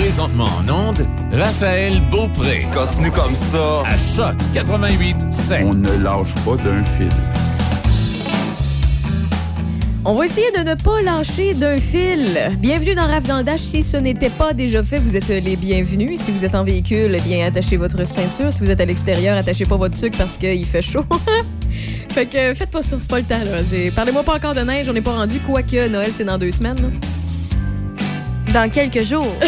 Présentement en onde, Raphaël Beaupré. Continue comme ça. À Choc 88 On ne lâche pas d'un fil. On va essayer de ne pas lâcher d'un fil. Bienvenue dans Rave dans le Dash. Si ce n'était pas déjà fait, vous êtes les bienvenus. Si vous êtes en véhicule, eh bien attachez votre ceinture. Si vous êtes à l'extérieur, attachez pas votre sucre parce qu'il fait chaud. fait que faites pas ça, c'est pas le temps. Parlez-moi pas encore de neige, on n'est pas rendu. Quoique Noël, c'est dans deux semaines. là. Dans quelques jours.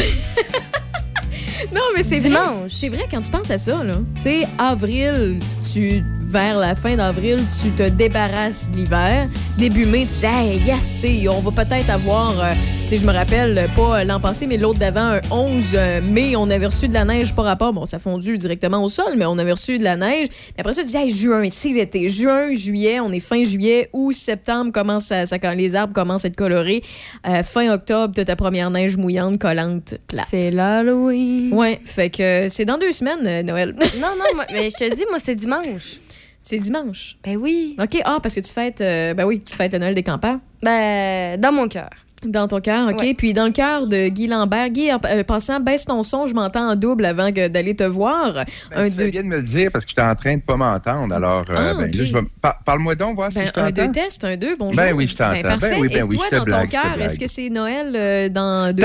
Non, mais c'est vrai. Dimanche. C'est vrai quand tu penses à ça, là. Tu sais, avril, tu vers la fin d'avril, tu te débarrasses de l'hiver. Début mai, tu dis, hey, yes, c'est- on va peut-être avoir, euh, tu sais, je me rappelle, euh, pas l'an passé, mais l'autre d'avant, un 11 mai, on avait reçu de la neige par rapport. Bon, ça a fondu directement au sol, mais on avait reçu de la neige. Puis après ça, tu dis, hey, juin, c'est l'été. Juin, juillet, on est fin juillet, août, septembre, commence à, ça, quand les arbres commencent à être colorés. Euh, fin octobre, t'as ta première neige mouillante, collante, plate. C'est l'Halloween. Ouais, fait que c'est dans deux semaines, euh, Noël. Non, non, moi- mais je te dis, moi, c'est dimanche. C'est dimanche. Ben oui. OK, ah, parce que tu fêtes, euh, ben oui, tu fêtes le Noël des campeurs. Ben, dans mon cœur. Dans ton cœur, OK. Ouais. Puis dans le cœur de Guy Lambert. Guy, en euh, passant, baisse ton son, je m'entends en double avant d'aller te voir. Ben, un, tu deux, bien de me le dire parce que j'étais en train de pas m'entendre. Alors, euh, Ah, ben, vais- par- parle-moi donc, voir ben, si je un, deux, t'entends. test, un, deux, bonjour. Ben oui, je t'entends. Ben, Ben parfait. oui, Et toi, dans ton blague, cœur, est-ce que c'est Noël euh, dans deux?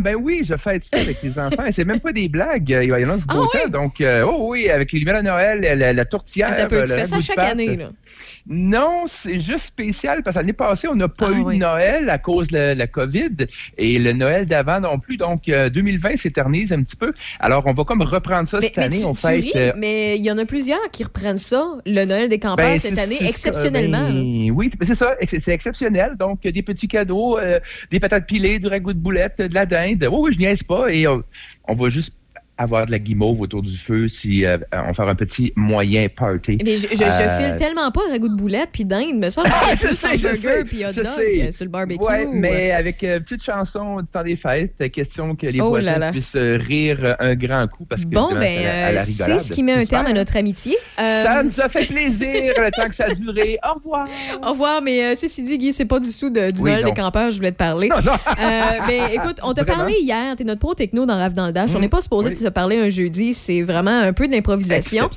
Ben oui, je fête ça avec les enfants. C'est même pas des blagues. Il y en a du Ah beau oui? temps. Donc, euh, oh oui, avec les lumières de Noël, la, la tourtière. Attends peu, tu fais ça chaque année, là. Non, c'est juste spécial parce que l'année passée, on n'a pas Ah eu oui. de Noël à cause de la, la COVID et le Noël d'avant non plus. Donc, euh, 2020 s'éternise un petit peu. Alors, on va comme reprendre ça Mais, cette mais année. tu, on tu fête. ris, euh, mais il y en a plusieurs qui reprennent ça, le Noël des campeurs, Ben, cette année, c'est- exceptionnellement. ben, oui, c'est ça, c'est exceptionnel. Donc, euh, des petits cadeaux, euh, des patates pilées, du ragoût de boulette, de la dinde. Oui, oui, je niaise pas. Et euh, on va juste avoir de la guimauve autour du feu si euh, on faire un petit moyen party. Mais je, je, je Euh, file tellement pas ragoût de boulette puis d'inde, me semble que c'est Je plus un burger puis hot dog euh, sur le barbecue. Ouais, ou, mais avec une petite chanson du temps des fêtes, question que les Oh voisins là là. puissent rire un grand coup parce que Bon, ben, c'est à à ce qui met un terme à notre amitié. Ça nous a fait plaisir le temps que ça a duré. Au revoir. Au revoir, mais ceci dit, Guy, c'est pas du tout de- du Oui, Noël non. des campeurs, je voulais te parler. Non, non. Mais écoute, on t'a parlé hier, t'es notre pro techno dans Rave dans le Dash. On n'est pas supposé oui. de se parler un jeudi, c'est vraiment un peu d'improvisation.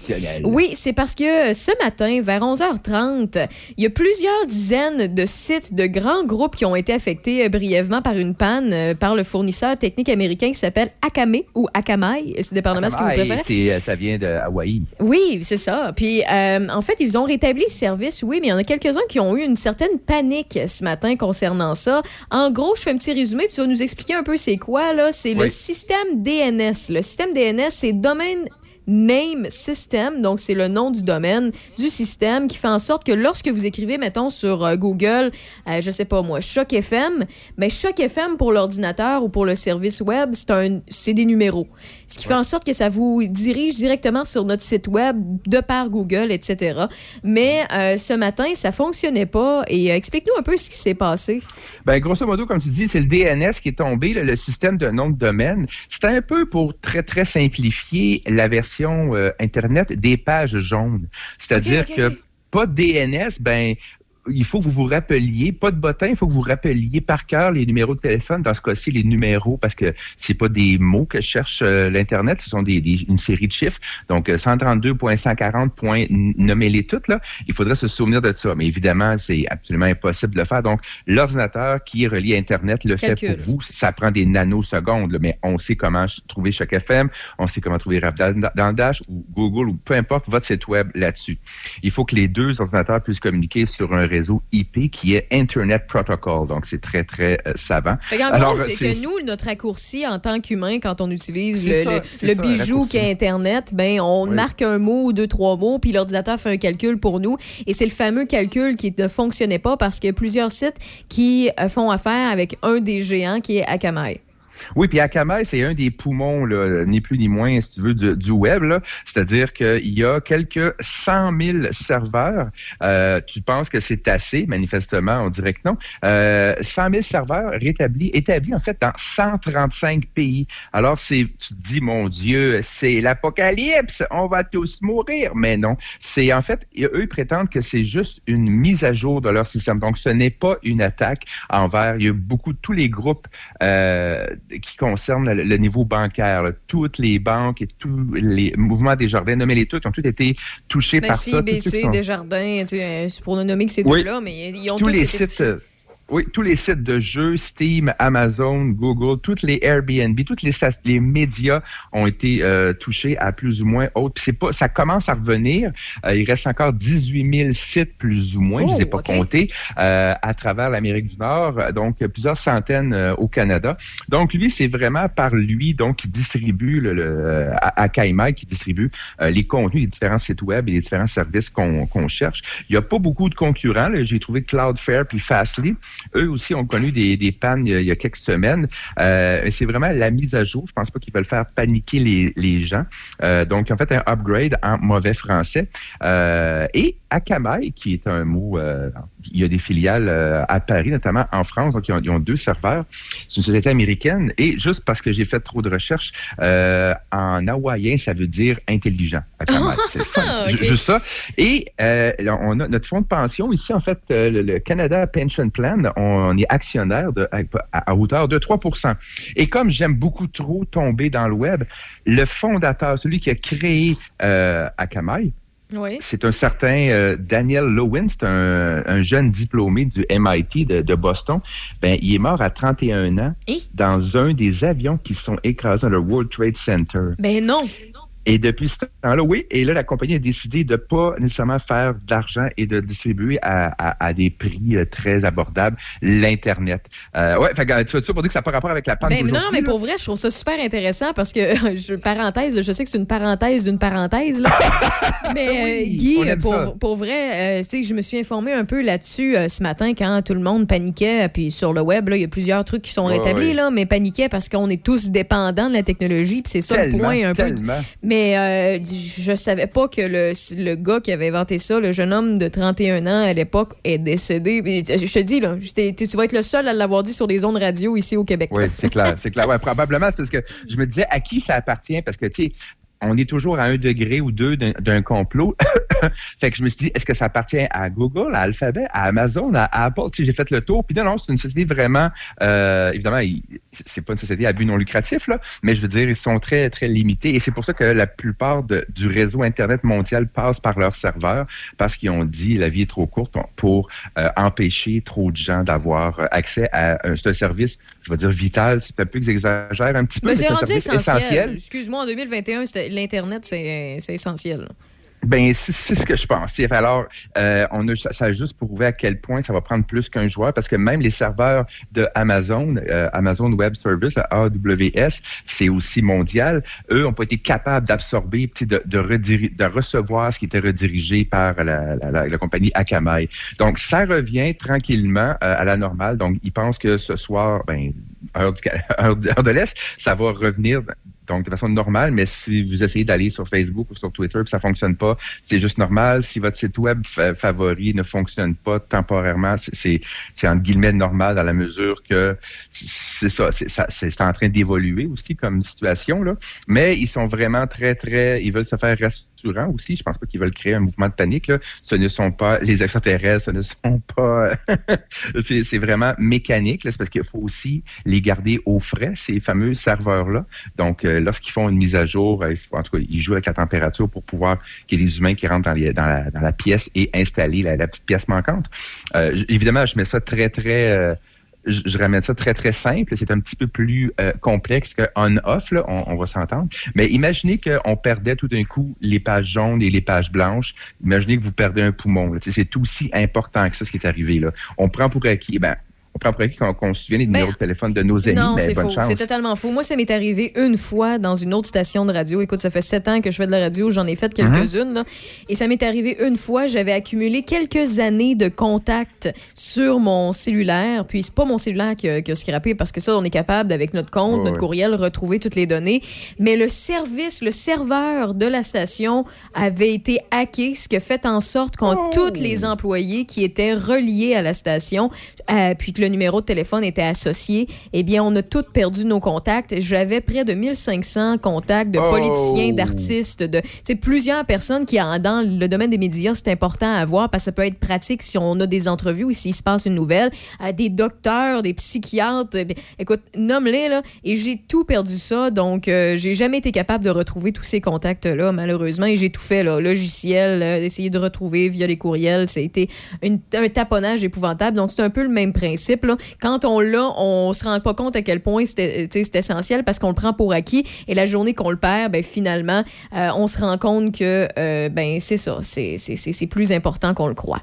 Oui, c'est parce que euh, ce matin, vers 11h30, il y a plusieurs dizaines de sites de grands groupes qui ont été affectés euh, brièvement par une panne euh, par le fournisseur technique américain qui s'appelle Akame ou Akamai, c'est dépendamment ce que vous préférez. euh, ça vient de Hawaï. Oui, c'est ça. Puis, euh, en fait, ils ont rétabli le service, oui, mais il y en a quelques-uns qui ont eu une certaine panique ce matin concernant ça. En gros, je fais un petit résumé, puis tu vas nous expliquer un peu c'est quoi, là. C'est le système DNS. Le système DNS, c'est Domain Name System, donc c'est le nom du domaine du système qui fait en sorte que lorsque vous écrivez, mettons, sur euh, Google, euh, je sais pas moi, Choc FM, mais Choc FM pour l'ordinateur ou pour le service web, c'est un, c'est des numéros. Ce qui fait en sorte que ça vous dirige directement sur notre site web de par Google, etc. Mais euh, ce matin, ça fonctionnait pas. Et euh, explique-nous un peu ce qui s'est passé. Ben, grosso modo, comme tu dis, c'est le DNS qui est tombé, le système de nom de domaine. C'était un peu pour très, très simplifier la version euh, Internet des pages jaunes. C'est-à-dire que pas de DNS, ben, il faut que vous vous rappeliez, pas de bottin, il faut que vous rappeliez par cœur les numéros de téléphone, dans ce cas-ci, les numéros, parce que c'est pas des mots que cherche euh, l'Internet, ce sont des, des- une série de chiffres. Donc, euh, 132.140. Nommez-les toutes, là. Il faudrait se souvenir de ça. Mais évidemment, c'est absolument impossible de le faire. Donc, l'ordinateur qui est relié à Internet le Calcul. fait pour vous. Ça prend des nanosecondes, là, mais on sait comment trouver chaque FM, on sait comment trouver Rap dans, dans le Dash ou Google ou peu importe votre site web là-dessus. Il faut que les deux ordinateurs puissent communiquer sur un réseau IP qui est Internet Protocol. Donc, c'est très, très euh, savant. Fait Alors, gros, c'est c'est- que nous, notre raccourci en tant qu'humain, quand on utilise le, ça, le- c'est le ça, un bijou raccourci. qu'est Internet, ben on Oui. marque un mot ou deux, trois mots, puis l'ordinateur fait un calcul pour nous. Et c'est le fameux calcul qui ne fonctionnait pas parce qu'il y a plusieurs sites qui euh, font affaire avec un des géants qui est Akamai. Oui, puis Akamai, c'est un des poumons, ni plus ni moins, si tu veux, du, web. C'est-à-dire qu'il y a quelques 100 000 serveurs. Euh, tu penses que c'est assez, manifestement, on dirait que non. Euh, 100 000 serveurs rétablis, établis en fait dans 135 pays. Alors, c'est, tu te dis, mon Dieu, c'est l'apocalypse, on va tous mourir. Mais non, c'est en fait, eux prétendent que c'est juste une mise à jour de leur système. Donc, ce n'est pas une attaque envers. Il y a beaucoup, tous les groupes euh, qui concerne le, le niveau bancaire. là. Toutes les banques et tous les mouvements des jardins, nommez-les toutes, ont tous été touchés Ben, par ça. Ceux qui CBC, sont- Desjardins, tu sais, c'est pour ne nommer que ces Oui. deux-là, mais ils ont tous tous les été sites, euh, oui, tous les sites de jeux, Steam, Amazon, Google, toutes les Airbnb, tous les, les médias ont été euh, touchés à plus ou moins haute. Puis c'est pas, ça commence à revenir. Euh, il reste encore 18 000 sites plus ou moins, je Oh, les ai pas OK. comptés, euh, à travers l'Amérique du Nord. Donc plusieurs centaines euh, au Canada. Donc lui, c'est vraiment par lui donc qui distribue le, le- à, à qui distribue euh, les contenus des différents sites web et les différents services qu'on cherche. Il n'y a pas beaucoup de concurrents. J'ai trouvé Cloudflare puis Fastly. Eux aussi ont connu des, des pannes il y, a, il y a quelques semaines. Euh, c'est vraiment la mise à jour. Je pense pas qu'ils veulent faire paniquer les, les gens. Euh, donc, ont fait un upgrade en mauvais français. Euh, et Akamai, qui est un mot, euh, il y a des filiales euh, à Paris, notamment en France. Donc, ils ont, ils ont deux serveurs. C'est une société américaine. Et juste parce que j'ai fait trop de recherches, euh, en hawaïen, ça veut dire intelligent. Akamai. C'est. Juste ça. Et euh, on a notre fonds de pension ici, en fait, euh, le, le Canada Pension Plan, on est actionnaire de, à, à hauteur de 3 Et comme j'aime beaucoup trop tomber dans le web, le fondateur, celui qui a créé euh, Akamai, Oui. c'est un certain euh, Daniel Lowen, c'est un, un jeune diplômé du MIT de, de Boston. Ben, il est mort à 31 ans Et? dans un des avions qui sont écrasés dans le World Trade Center. Ben non. Et depuis ce temps-là, oui, et là, la compagnie a décidé de pas nécessairement faire d'argent et de distribuer à, à- à des prix euh, très abordables l'Internet. Euh, ouais, fait que, tu vois ça pour dire que ça n'a pas rapport avec la panne Ben, non, non, mais pour vrai, je trouve ça super intéressant parce que, je, parenthèse, je sais que c'est une parenthèse d'une parenthèse, là. mais euh, Oui, Guy, pour, pour vrai, euh, je me suis informée un peu là-dessus euh, ce matin quand tout le monde paniquait. Puis sur le web, il y a plusieurs trucs qui sont rétablis, ouais. là, mais paniquait parce qu'on est tous dépendants de la technologie. Puis c'est ça le point un peu. Mais euh, je savais pas que le, le gars qui avait inventé ça, le jeune homme de 31 ans à l'époque, est décédé. Puis, Je te dis, là, tu vas être le seul à l'avoir dit sur les ondes radio ici au Québec. Oui, c'est clair, c'est clair. Probablement, c'est parce que je me disais à qui ça appartient, parce que, tu sais, on est toujours à un degré ou deux d'un- complot. fait que je me suis dit, est-ce que ça appartient à Google, à Alphabet, à Amazon, à Apple? Sais, j'ai fait le tour. Puis non, non, c'est une société vraiment, euh, évidemment, c'est pas une société à but non lucratif, là, mais je veux dire, ils sont très, très limités. Et c'est pour ça que la plupart de- du réseau Internet mondial passe par leurs serveurs, parce qu'ils ont dit, la vie est trop courte pour euh, empêcher trop de gens d'avoir accès à un, un service, je vais dire vital, c'est peut-être plus que j'exagère un petit peu. Mais c'est c'est un rendu essentiel. Excuse-moi, en 2021, c'était- l'Internet, c'est essentiel. Ben, c'est ce que je pense. Alors, euh, on a, ça a juste prouvé à quel point ça va prendre plus qu'un joueur, parce que même les serveurs de Amazon, euh, Amazon Web Service, AWS, c'est aussi mondial. Eux n'ont pas été capables d'absorber, de, de, recevoir ce qui était redirigé par la, compagnie Akamai. Donc, ça revient tranquillement euh, à la normale. Donc, ils pensent que ce soir, ben, heure, heure de l'Est, ça va revenir donc de façon normale, mais si vous essayez d'aller sur Facebook ou sur Twitter puis ça fonctionne pas, c'est juste normal. Si votre site web fa- favori ne fonctionne pas temporairement, c'est- c'est entre guillemets normal dans la mesure que c'est ça, c'est en train d'évoluer aussi comme situation là. Mais ils sont vraiment très très, ils veulent se faire rassurants aussi. Je pense pas qu'ils veulent créer un mouvement de panique là. Ce ne sont pas les extraterrestres, ce ne sont pas. c'est vraiment mécanique. C'est parce qu'il faut aussi les garder au frais ces fameux serveurs là. Donc, euh, lorsqu'ils font une mise à jour, euh, en tout cas, ils jouent avec la température pour pouvoir qu'il y ait des humains qui rentrent dans, la, pièce et installer la, petite pièce manquante. Euh, évidemment, je mets ça très, très... euh, je, ramène ça très, très simple. C'est un petit peu plus complexe que on-off, on, on va s'entendre. Mais imaginez qu'on perdait tout d'un coup les pages jaunes et les pages blanches. Imaginez que vous perdez un poumon. C'est aussi important que ça, ce qui est arrivé. Là. On prend pour acquis... Ben, on prend pour acquis qu'on qu'on se souvient des Ben, numéros de téléphone de nos amis, Non, c'est faux. C'est totalement faux. Moi, ça m'est arrivé une fois dans une autre station de radio. Écoute, ça fait sept ans que je fais de la radio. J'en ai fait quelques-unes. là. Et ça m'est arrivé une fois. J'avais accumulé quelques années de contacts sur mon cellulaire. Puis, c'est pas mon cellulaire qui a, qui a scrappé parce que ça, on est capable, avec notre compte, notre ouais. courriel, retrouver toutes les données. Mais le service, le serveur de la station avait été hacké, ce qui a fait en sorte qu'on Oh! tous les employés qui étaient reliés à la station, euh, puis que le numéro de téléphone était associé, eh bien, on a toutes perdu nos contacts. J'avais près de 1500 contacts de Oh! politiciens, d'artistes, de c'est plusieurs personnes qui, dans le domaine des médias, c'est important à avoir parce que ça peut être pratique si on a des entrevues ou s'il se passe une nouvelle. Euh, des docteurs, des psychiatres. eh écoute, nomme-les, là. Et j'ai tout perdu ça. Donc, euh, j'ai jamais été capable de retrouver tous ces contacts-là, malheureusement. Et j'ai tout fait, là. Logiciel, euh, essayer de retrouver via les courriels. C'était un taponnage épouvantable. Donc, c'est un peu le même principe, Quand on l'a, on se rend pas compte à quel point sais, c'est essentiel parce qu'on le prend pour acquis. Et la journée qu'on le perd, ben, finalement, euh, on se rend compte que, euh, ben, c'est ça. C'est- plus important qu'on le croit.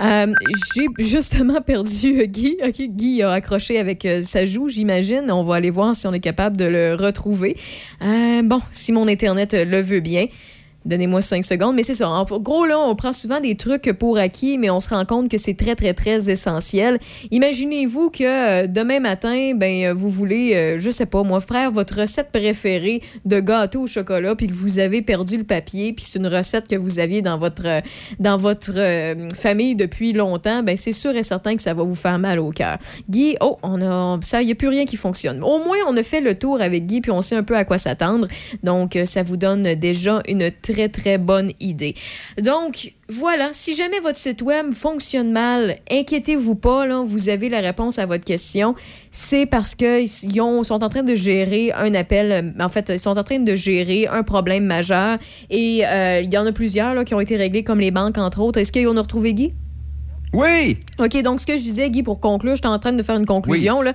Euh, j'ai justement perdu euh, Guy. OK, Guy a accroché avec euh, sa joue, j'imagine. On va aller voir si on est capable de le retrouver. Euh, bon, si mon Internet euh, le veut bien. Donnez-moi cinq secondes. Mais c'est ça. En gros, là, on prend souvent des trucs pour acquis, mais on se rend compte que c'est très, très, très essentiel. Imaginez-vous que euh, demain matin, ben, euh, vous voulez, euh, je sais pas, moi, frère, votre recette préférée de gâteau au chocolat, puis que vous avez perdu le papier, puis c'est une recette que vous aviez dans votre, dans votre famille depuis longtemps, ben, c'est sûr et certain que ça va vous faire mal au cœur. Guy, oh, on a, ça, il n'y a plus rien qui fonctionne. Au moins, on a fait le tour avec Guy, puis on sait un peu à quoi s'attendre. Donc, ça vous donne déjà une très bonne idée. Donc, voilà, si jamais votre site web fonctionne mal, inquiétez-vous pas, vous avez la réponse à votre question. C'est parce qu'ils sont en train de gérer un appel, en fait, ils sont en train de gérer un problème majeur et euh, il y en a plusieurs qui ont été réglés, comme les banques, entre autres. Est-ce qu'on a retrouvé Guy? Oui! OK, donc ce que je disais, Guy, pour conclure, j'étais en train de faire une conclusion. de Euh,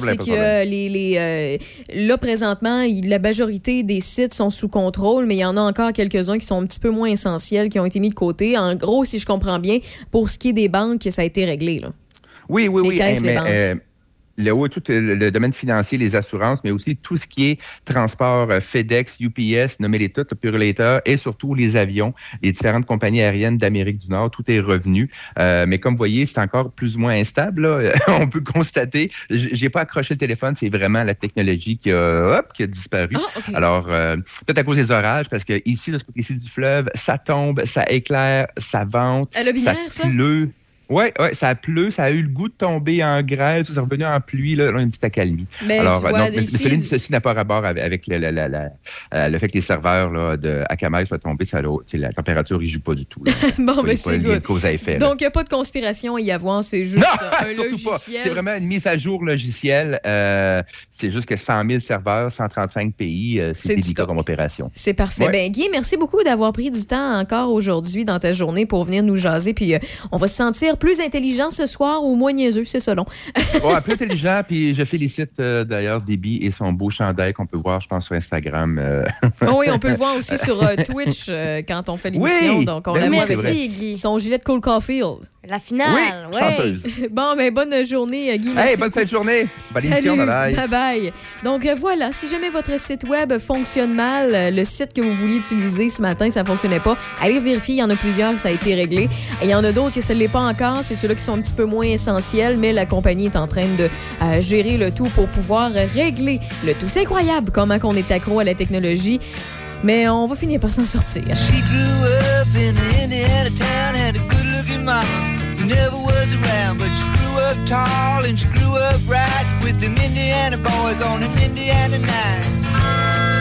c'est que problème. les, les, euh, là, présentement, il- la majorité des sites sont sous contrôle, mais il y en a encore quelques-uns qui sont un petit peu moins essentiels, qui ont été mis de côté. En gros, si je comprends bien, pour ce qui est des banques, ça a été réglé. Là. Oui, oui, Les oui. caisses, les mais, banques. Euh, le, oui, tout le, le domaine financier, les assurances, mais aussi tout ce qui est transport, euh, FedEx, UPS, nommez-les toutes, le Purelator, et surtout les avions, les différentes compagnies aériennes d'Amérique du Nord, tout est revenu. Euh, mais comme vous voyez, c'est encore plus ou moins instable. là. On peut constater. J'ai pas accroché le téléphone, c'est vraiment la technologie qui a, hop, qui a disparu. Ah. Alors, euh, peut-être à cause des orages, parce que ici, de ce côté-ci du fleuve, ça tombe, ça éclaire, ça vente, À la binaire, ça? ça? pleut. Oui, ouais, ça pleut, ça a eu le goût de tomber en grêle, tout ça est revenu en pluie, là, là, une petite accalmie. Ben, Alors, tu vois, non, mais ceci n'a pas rapport avec, avec le, la- la- la- euh, le fait que les serveurs là, de Akamai soient tombés, ça, a- la température n'y joue pas du tout. là. bon, ben, a pas c'est good. cause à effet. Donc, il n'y a pas de conspiration à y avoir, c'est juste Non, un logiciel. C'est vraiment une mise à jour logicielle. euh, c'est juste que 100 000 serveurs, 135 pays, euh, C'est c'est délicat comme opération. C'est parfait. Ouais. Ben, Guy, merci beaucoup d'avoir pris du temps encore aujourd'hui dans ta journée pour venir nous jaser. Puis, euh, on va se sentir plus intelligent ce soir ou moins niaiseux, c'est? Ouais, plus intelligent, puis je félicite euh, d'ailleurs Déby et son beau chandail qu'on peut voir, je pense, sur Instagram. euh. Ah oui, on peut le voir aussi sur euh, Twitch euh, quand on fait l'émission. Oui! Donc, on Ben la oui, voit avec Guy. son gilet de Cole Caulfield. La finale, oui, ouais. Bon, ben, bonne journée, Guy. Merci Hey, bonne fin de journée. Bonne émission, Salut, bye bye. bye bye. Donc euh, voilà, si jamais votre site web fonctionne mal, euh, le site que vous vouliez utiliser ce matin, ça fonctionnait pas, allez vérifier, il y en a plusieurs, ça a été réglé. Et il y en a d'autres que ça ne l'est pas encore, c'est ceux-là qui sont un petit peu moins essentiels, mais la compagnie est en train de euh, gérer le tout pour pouvoir régler le tout. C'est incroyable comment on est accro à la technologie, mais on va finir par s'en sortir. She grew up in an Indiana town, had a good looking mama who never was around, but she grew up tall and she grew up right with them Indiana boys on an Indiana night.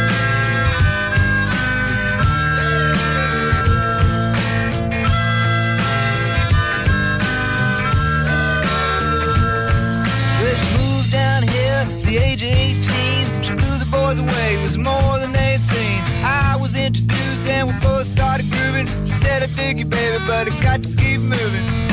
Down here the age of 18. She blew the boys away, it was more than they'd seen. I was introduced and we both started grooving. She said, I dig you, baby, but I got to keep moving.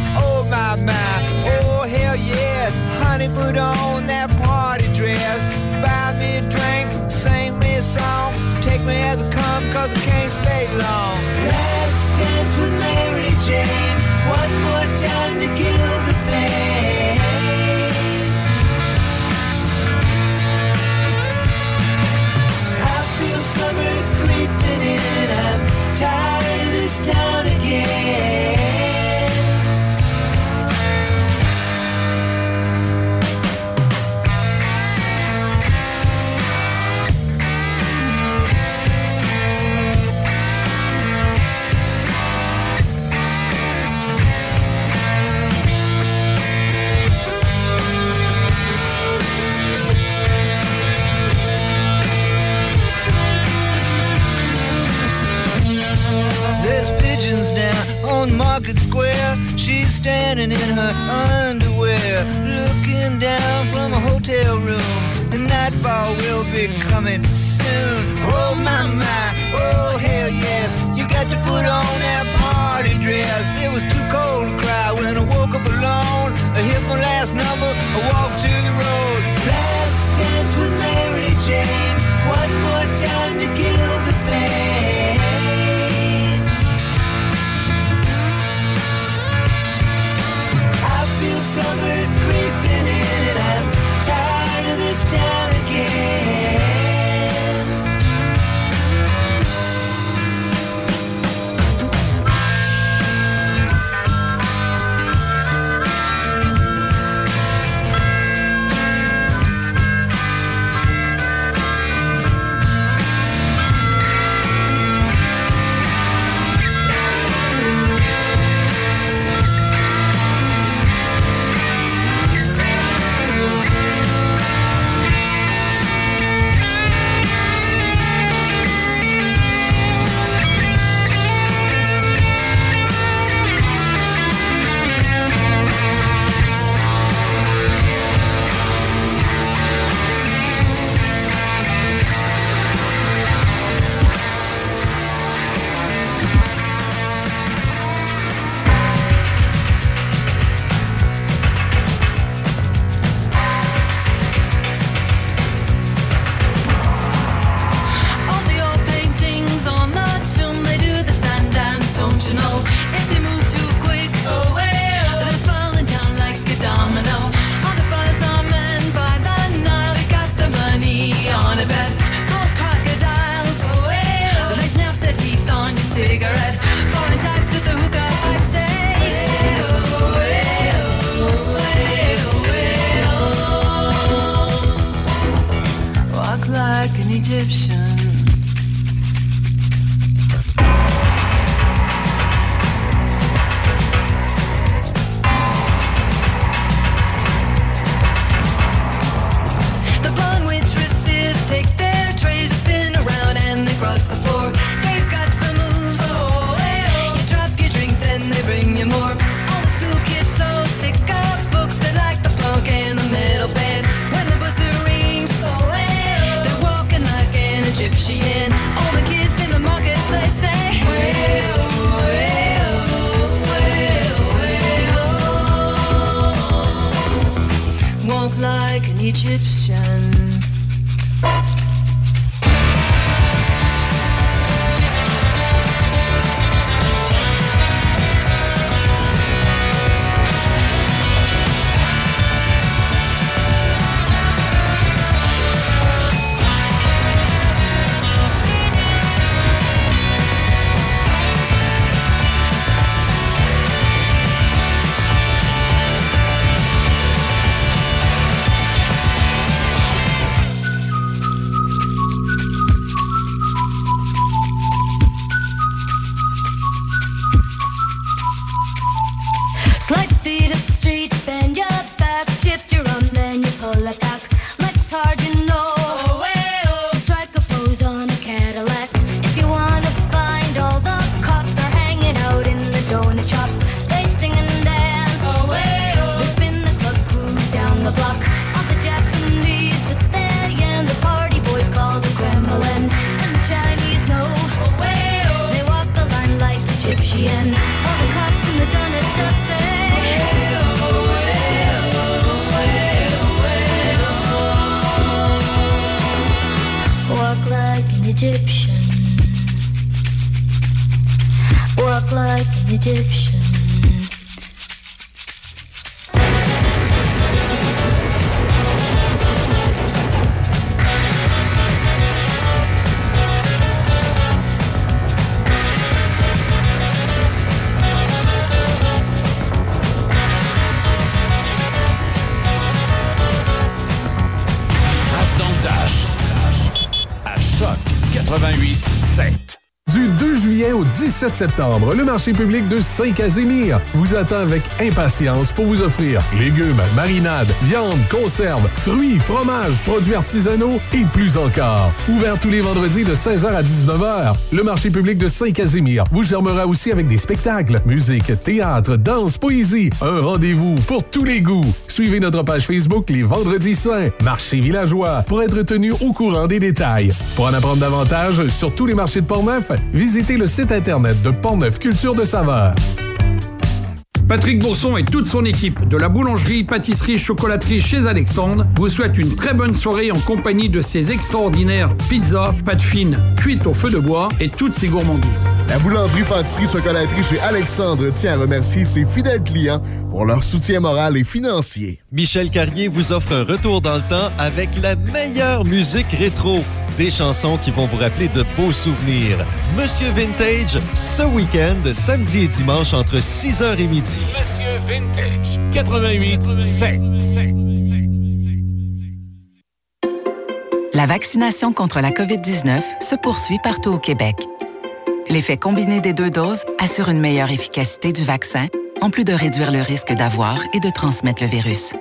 put on that party dress. Buy me a drink, sing me a song. Take me as I come, cause I can't stay long. Last dance with Mary Jane. One more time to kill the pain. I feel summer creeping in. I'm tired of this town. market square. She's standing in her underwear, looking down from a hotel room. The nightfall will be coming soon. Oh my my, oh hell yes, you got to put on that party dress. It was too 7 septembre, le marché public de Saint-Casimir vous attend avec impatience pour vous offrir légumes, marinades, viandes, conserves, fruits, fromages, produits artisanaux et plus encore. Ouvert tous les vendredis de 16h à 19h, le marché public de Saint-Casimir vous germera aussi avec des spectacles, musique, théâtre, danse, poésie. Un rendez-vous pour tous les goûts. Suivez notre page Facebook les Vendredis Saints, Marché Villageois, pour être tenu au courant des détails. Pour en apprendre davantage sur tous les marchés de Portneuf, visitez le site internet de Portneuf Culture de Saveur. Patrick Bourson et toute son équipe de la boulangerie, pâtisserie, chocolaterie chez Alexandre vous souhaitent une très bonne soirée en compagnie de ces extraordinaires pizzas, pâtes fines, cuites au feu de bois et toutes ces gourmandises. La boulangerie, pâtisserie, chocolaterie chez Alexandre tient à remercier ses fidèles clients pour leur soutien moral et financier. Michel Carrier vous offre un retour dans le temps avec la meilleure musique rétro. Des chansons qui vont vous rappeler de beaux souvenirs. Monsieur Vintage, ce week-end, samedi et dimanche entre 6h et midi. Monsieur Vintage 88 7. La vaccination contre la COVID-19 se poursuit partout au Québec. L'effet combiné des deux doses assure une meilleure efficacité du vaccin, en plus de réduire le risque d'avoir et de transmettre le virus.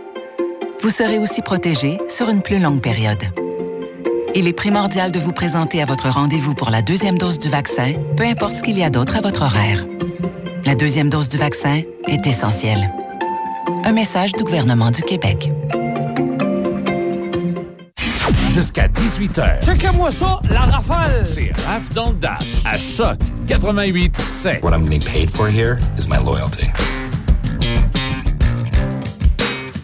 Vous serez aussi protégé sur une plus longue période. Il est primordial de vous présenter à votre rendez-vous pour la deuxième dose du vaccin, peu importe ce qu'il y a d'autre à votre horaire. La deuxième dose du vaccin est essentielle. Un message du gouvernement du Québec. Jusqu'à 18h. Checkez-moi ça, la rafale! C'est Raph dans le Dash. À Choc 88 7. What I'm being paid for here is my loyalty.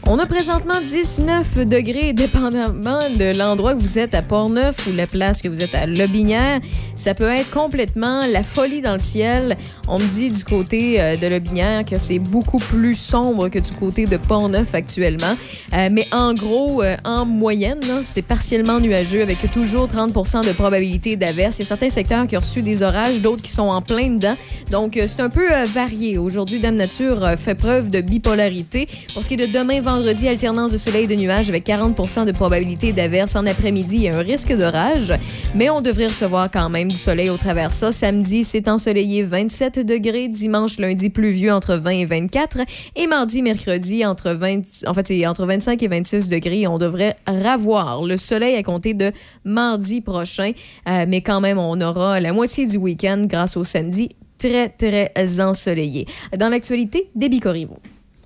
On a présentement 19 degrés, dépendamment de l'endroit que vous êtes à Portneuf ou la place que vous êtes à Lobinière. Ça peut être complètement la folie dans le ciel. On me dit du côté euh, de Lobinière que c'est beaucoup plus sombre que du côté de Portneuf actuellement. Euh, mais en gros, euh, en moyenne, c'est partiellement nuageux avec toujours 30% de probabilité d'averse. Il y a certains secteurs qui ont reçu des orages, d'autres qui sont en plein dedans. Donc, c'est un peu varié. Aujourd'hui, Dame Nature fait preuve de bipolarité. Pour ce qui est de demain, vendredi, alternance de soleil et de nuages avec 40 de probabilité d'averse. En après-midi, a un risque d'orage, mais on devrait recevoir quand même du soleil au travers ça. Samedi, c'est ensoleillé 27 degrés. Dimanche, lundi, pluvieux entre 20 et 24. Et mardi, mercredi, entre 20, en fait, c'est entre 25 et 26 degrés. On devrait ravoir le soleil à compter de mardi prochain. Euh, mais quand même, on aura la moitié du week-end grâce au samedi très, très ensoleillé. Dans l'actualité, débit Corriveau.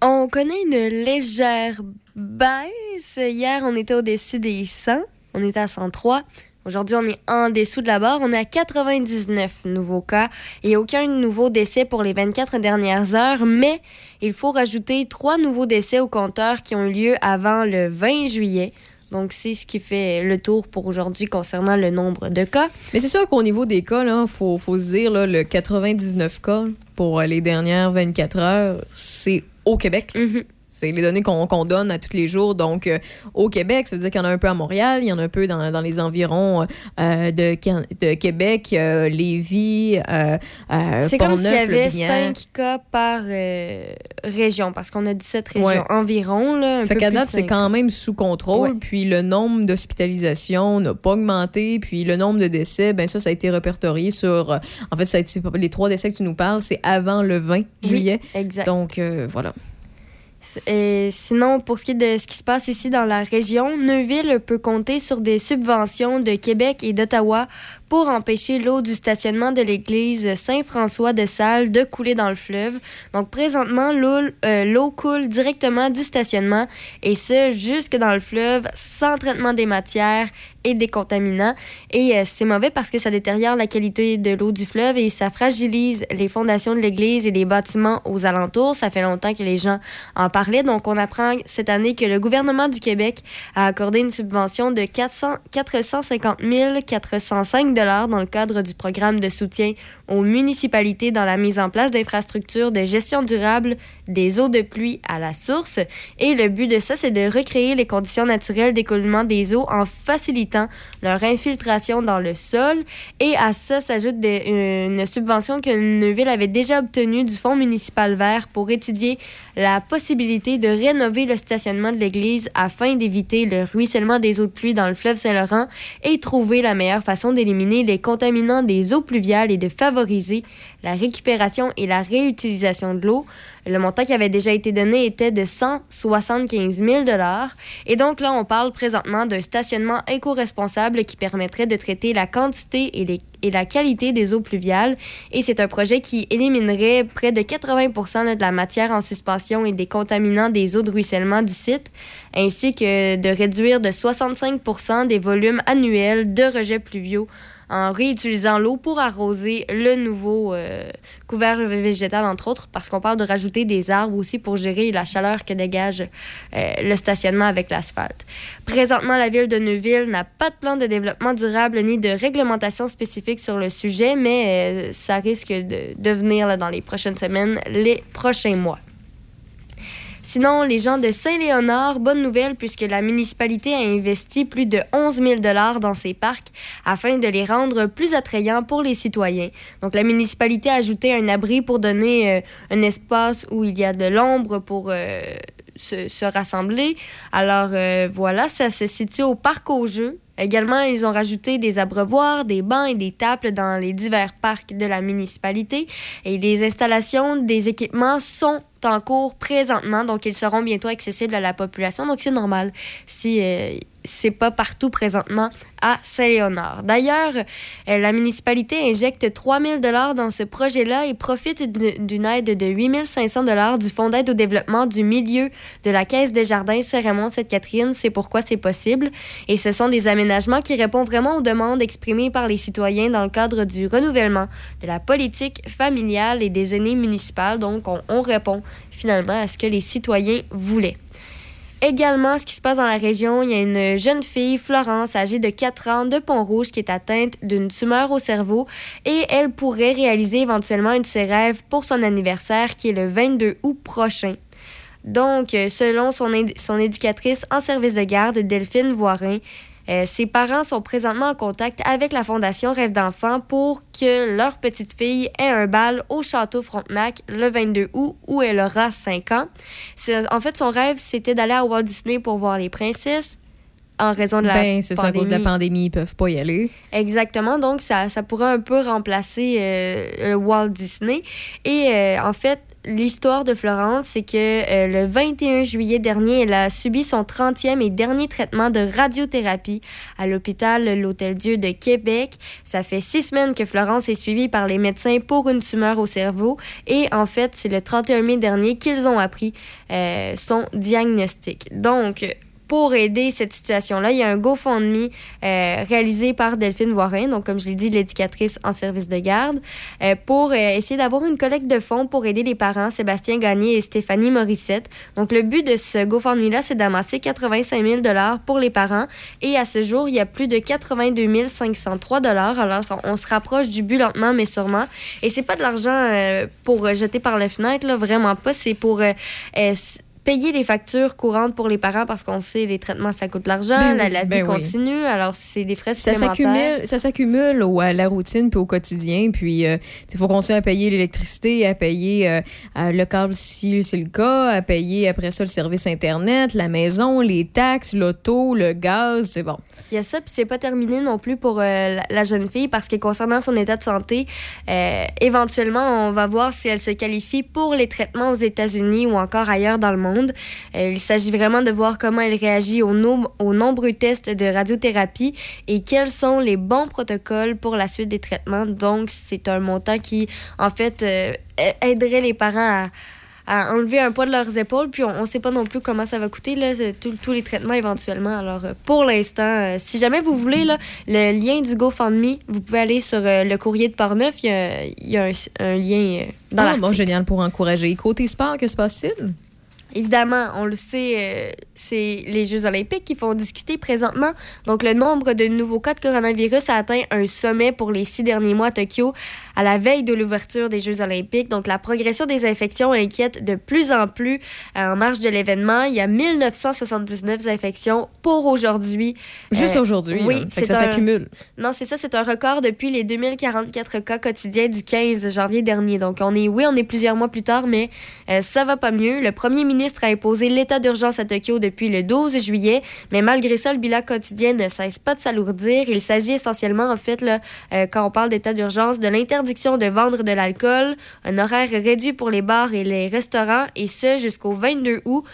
On connaît une légère baisse. Hier, on était au-dessus des 100. On était à 103. Aujourd'hui, on est en dessous de la barre. On est à 99 nouveaux cas et aucun nouveau décès pour les 24 dernières heures. Mais il faut rajouter trois nouveaux décès au compteur qui ont eu lieu avant le 20 juillet. Donc, c'est ce qui fait le tour pour aujourd'hui concernant le nombre de cas. Mais c'est sûr qu'au niveau des cas, il faut, faut se dire là, le 99 cas pour euh, les dernières 24 heures, c'est au Québec. C'est les données qu'on donne à tous les jours. Donc, euh, au Québec, ça veut dire qu'il y en a un peu à Montréal, il y en a un peu dans, dans les environs euh, de, de Québec, euh, Lévis, euh, C'est comme s'il y avait Lobinière. 5 cas par région, parce qu'on a 17 régions Ouais. environ. Là, un Fait qu'à date, c'est quand même sous contrôle. Puis le nombre d'hospitalisations n'a pas augmenté. Puis le nombre de décès, ben ça, ça a été répertorié sur. en fait, ça a été, les trois décès que tu nous parles, c'est avant le 20 juillet. exact. Donc, voilà. Et sinon, pour ce qui est de ce qui se passe ici dans la région, Neuville peut compter sur des subventions de Québec et d'Ottawa pour empêcher l'eau du stationnement de l'église Saint-François de Salles de couler dans le fleuve. Donc présentement, l'eau euh, l'eau coule directement du stationnement et ce jusque dans le fleuve sans traitement des matières et des contaminants. Et euh, c'est mauvais parce que ça détériore la qualité de l'eau du fleuve et ça fragilise les fondations de l'église et des bâtiments aux alentours. Ça fait longtemps que les gens en parlaient. Donc, on apprend cette année que le gouvernement du Québec a accordé une subvention de 400, 450 405 dans le cadre du programme de soutien aux municipalités dans la mise en place d'infrastructures de gestion durable des eaux de pluie à la source. Et le but de ça, c'est de recréer les conditions naturelles d'écoulement des eaux en facilitant leur infiltration dans le sol. Et à ça s'ajoute une subvention que Neuville avait déjà obtenue du Fonds municipal vert pour étudier la possibilité de rénover le stationnement de l'église afin d'éviter le ruissellement des eaux de pluie dans le fleuve Saint-Laurent et trouver la meilleure façon d'éliminer les contaminants des eaux pluviales et de favoriser la récupération et la réutilisation de l'eau. Le montant qui avait déjà été donné était de 175 000 Et donc là, on parle présentement d'un stationnement éco-responsable qui permettrait de traiter la quantité et, et la qualité des eaux pluviales. Et c'est un projet qui éliminerait près de 80 là, de la matière en suspension et des contaminants des eaux de ruissellement du site, ainsi que de réduire de 65% des volumes annuels de rejets pluviaux en réutilisant l'eau pour arroser le nouveau euh, couvert végétal, entre autres, parce qu'on parle de rajouter des arbres aussi pour gérer la chaleur que dégage euh, le stationnement avec l'asphalte. Présentement, la ville de Neuville n'a pas de plan de développement durable ni de réglementation spécifique sur le sujet, mais euh, ça risque de, de venir là, dans les prochaines semaines, les prochains mois. Sinon, les gens de Saint-Léonard, bonne nouvelle puisque la municipalité a investi plus de 11 000 dans ces parcs afin de les rendre plus attrayants pour les citoyens. Donc, la municipalité a ajouté un abri pour donner euh, un espace où il y a de l'ombre pour euh, se, se rassembler. Alors, euh, voilà, ça se situe au parc aux Jeux. Également, ils ont rajouté des abreuvoirs, des bancs et des tables dans les divers parcs de la municipalité. Et les installations des équipements sont en cours présentement, donc ils seront bientôt accessibles à la population. Donc c'est normal si euh, c'est pas partout présentement à Saint-Léonard. D'ailleurs, euh, la municipalité injecte 3 000 dans ce projet-là et profite d'une aide de 8 500 du Fonds d'aide au développement du milieu de la Caisse des Jardins Saint-Raymond-Sainte-Catherine. C'est pourquoi c'est possible. Et ce sont des aménagements qui répondent vraiment aux demandes exprimées par les citoyens dans le cadre du renouvellement de la politique familiale et des aînés municipales. Donc, on, on répond finalement à ce que les citoyens voulaient. Également, ce qui se passe dans la région, il y a une jeune fille, Florence, âgée de 4 ans, de Pont-Rouge, qui est atteinte d'une tumeur au cerveau et elle pourrait réaliser éventuellement un de ses rêves pour son anniversaire qui est le 22 août prochain. Donc, euh, selon son éducatrice en service de garde, Delphine Voirin, euh, ses parents sont présentement en contact avec la Fondation Rêve d'enfant pour que leur petite fille ait un bal au Château Frontenac le 22 août où elle aura 5 ans. En fait, son rêve, c'était d'aller à Walt Disney pour voir les princesses en raison de la Ben, c'est ça, à cause de la pandémie. ils peuvent pas y aller. Exactement. Donc, ça, ça pourrait un peu remplacer euh, Walt Disney. Et euh, en fait, l'histoire de Florence, c'est que euh, le 21 juillet dernier, elle a subi son 30e et dernier traitement de radiothérapie à l'hôpital L'Hôtel-Dieu de Québec. Ça fait six semaines que Florence est suivie par les médecins pour une tumeur au cerveau. Et en fait, c'est le 31 mai dernier qu'ils ont appris euh, son diagnostic. Donc, pour aider cette situation-là, il y a un GoFundMe euh, réalisé par Delphine Voirin, donc comme je l'ai dit, l'éducatrice en service de garde, euh, pour euh, essayer d'avoir une collecte de fonds pour aider les parents Sébastien Gagné et Stéphanie Morissette. Donc le but de ce GoFundMe-là, c'est d'amasser 85 000 pour les parents. Et à ce jour, il y a plus de 82 503 Alors on, se rapproche du but lentement, mais sûrement. Et c'est pas de l'argent pour jeter par la fenêtre, là, vraiment pas. C'est pour payer les factures courantes pour les parents parce qu'on sait les traitements ça coûte de l'argent, Ben la, oui, la vie ben oui. continue, alors c'est des frais Ça supplémentaires. ça s'accumule à la routine puis au quotidien. Puis il faut continuer à payer l'électricité, à payer euh, euh, le câble si c'est le cas, à payer après ça le service Internet, la maison, les taxes, l'auto, le gaz. C'est bon. Il y a ça, puis c'est pas terminé non plus pour euh, la, la jeune fille parce que concernant son état de santé, euh, éventuellement, on va voir si elle se qualifie pour les traitements aux États-Unis ou encore ailleurs dans le monde. Euh, il s'agit vraiment de voir comment elle réagit aux, nom- aux nombreux tests de radiothérapie et quels sont les bons protocoles pour la suite des traitements. Donc, c'est un montant qui, en fait, euh, aiderait les parents à à enlever un poids de leurs épaules. Puis on ne sait pas non plus comment ça va coûter, là, tous les traitements éventuellement. Alors, euh, pour l'instant, euh, si jamais vous voulez, là, le lien du GoFundMe, vous pouvez aller sur euh, le courrier de Portneuf. Il y a, il y a un, un lien euh, dans Ah, bon, génial pour encourager. Côté sport, que se passe-t-il? Évidemment, on le sait, euh, c'est les Jeux olympiques qui font discuter présentement. Donc, le nombre de nouveaux cas de coronavirus a atteint un sommet pour les six derniers mois à Tokyo, à la veille de l'ouverture des Jeux olympiques. Donc, la progression des infections inquiète de plus en plus euh, en marge de l'événement. Il y a 1979 infections pour aujourd'hui. Juste Euh, aujourd'hui, Oui, c'est ça un- s'accumule. Non, c'est ça, c'est un record depuis les 2044 cas quotidiens du 15 janvier dernier. Donc, on est, oui, on est plusieurs mois plus tard, mais ça va pas mieux. Le premier ministre a imposé l'état d'urgence à Tokyo depuis le 12 juillet, mais malgré ça, le bilan quotidien ne cesse pas de s'alourdir. Il s'agit essentiellement, en fait, là, euh, quand on parle d'état d'urgence, de l'interdiction de vendre de l'alcool, un horaire réduit pour les bars et les restaurants, et ce jusqu'au 22 août.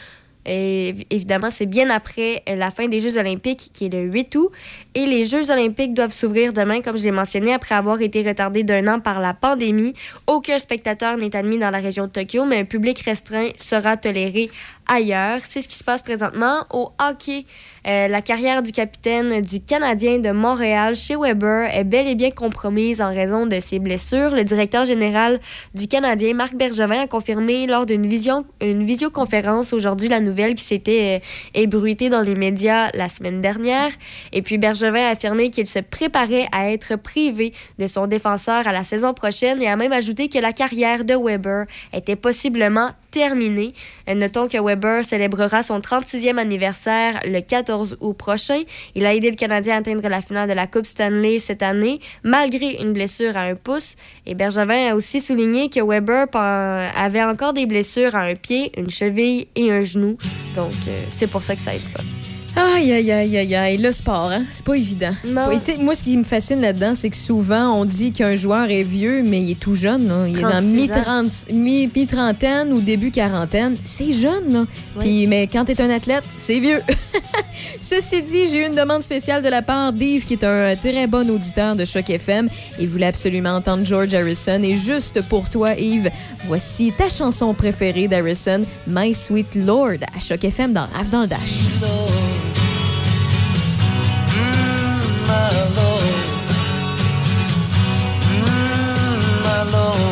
Et évi- évidemment, c'est bien après la fin des Jeux olympiques, qui est le 8 août. Et les Jeux olympiques doivent s'ouvrir demain, comme je l'ai mentionné, après avoir été retardés d'un an par la pandémie. Aucun spectateur n'est admis dans la région de Tokyo, mais un public restreint sera toléré ailleurs. C'est ce qui se passe présentement au hockey. Euh, la carrière du capitaine du Canadien de Montréal chez Weber est bel et bien compromise en raison de ses blessures. Le directeur général du Canadien, Marc Bergevin, a confirmé lors d'une vision, une visioconférence aujourd'hui la nouvelle qui s'était euh, ébruitée dans les médias la semaine dernière. Et puis Bergevin a affirmé qu'il se préparait à être privé de son défenseur à la saison prochaine et a même ajouté que la carrière de Weber était possiblement Euh, Notons que Weber célébrera son 36e anniversaire le 14 août prochain. Il a aidé le Canadien à atteindre la finale de la Coupe Stanley cette année, malgré une blessure à un pouce. Et Bergevin a aussi souligné que Weber avait encore des blessures à un pied, une cheville et un genou. Donc, euh, c'est pour ça que ça aide pas. Aïe, aïe, aïe, aïe, aïe. Le sport, hein? c'est pas évident. Non. Et tu sais, moi, ce qui me fascine là-dedans, c'est que souvent, on dit qu'un joueur est vieux, mais il est tout jeune. là. Il est dans 36 mi-trente- mi- mi-trentaine ou début quarantaine. C'est jeune, là. Puis, mais quand t'es un athlète, c'est vieux. Ceci dit, j'ai eu une demande spéciale de la part d'Yves, qui est un très bon auditeur de Choc FM. Il voulait absolument entendre George Harrison. Et juste pour toi, Yves, voici ta chanson préférée d'Harrison, My Sweet Lord, à Choc FM dans Rave dans le Dash. My Lord. Mm, my Lord.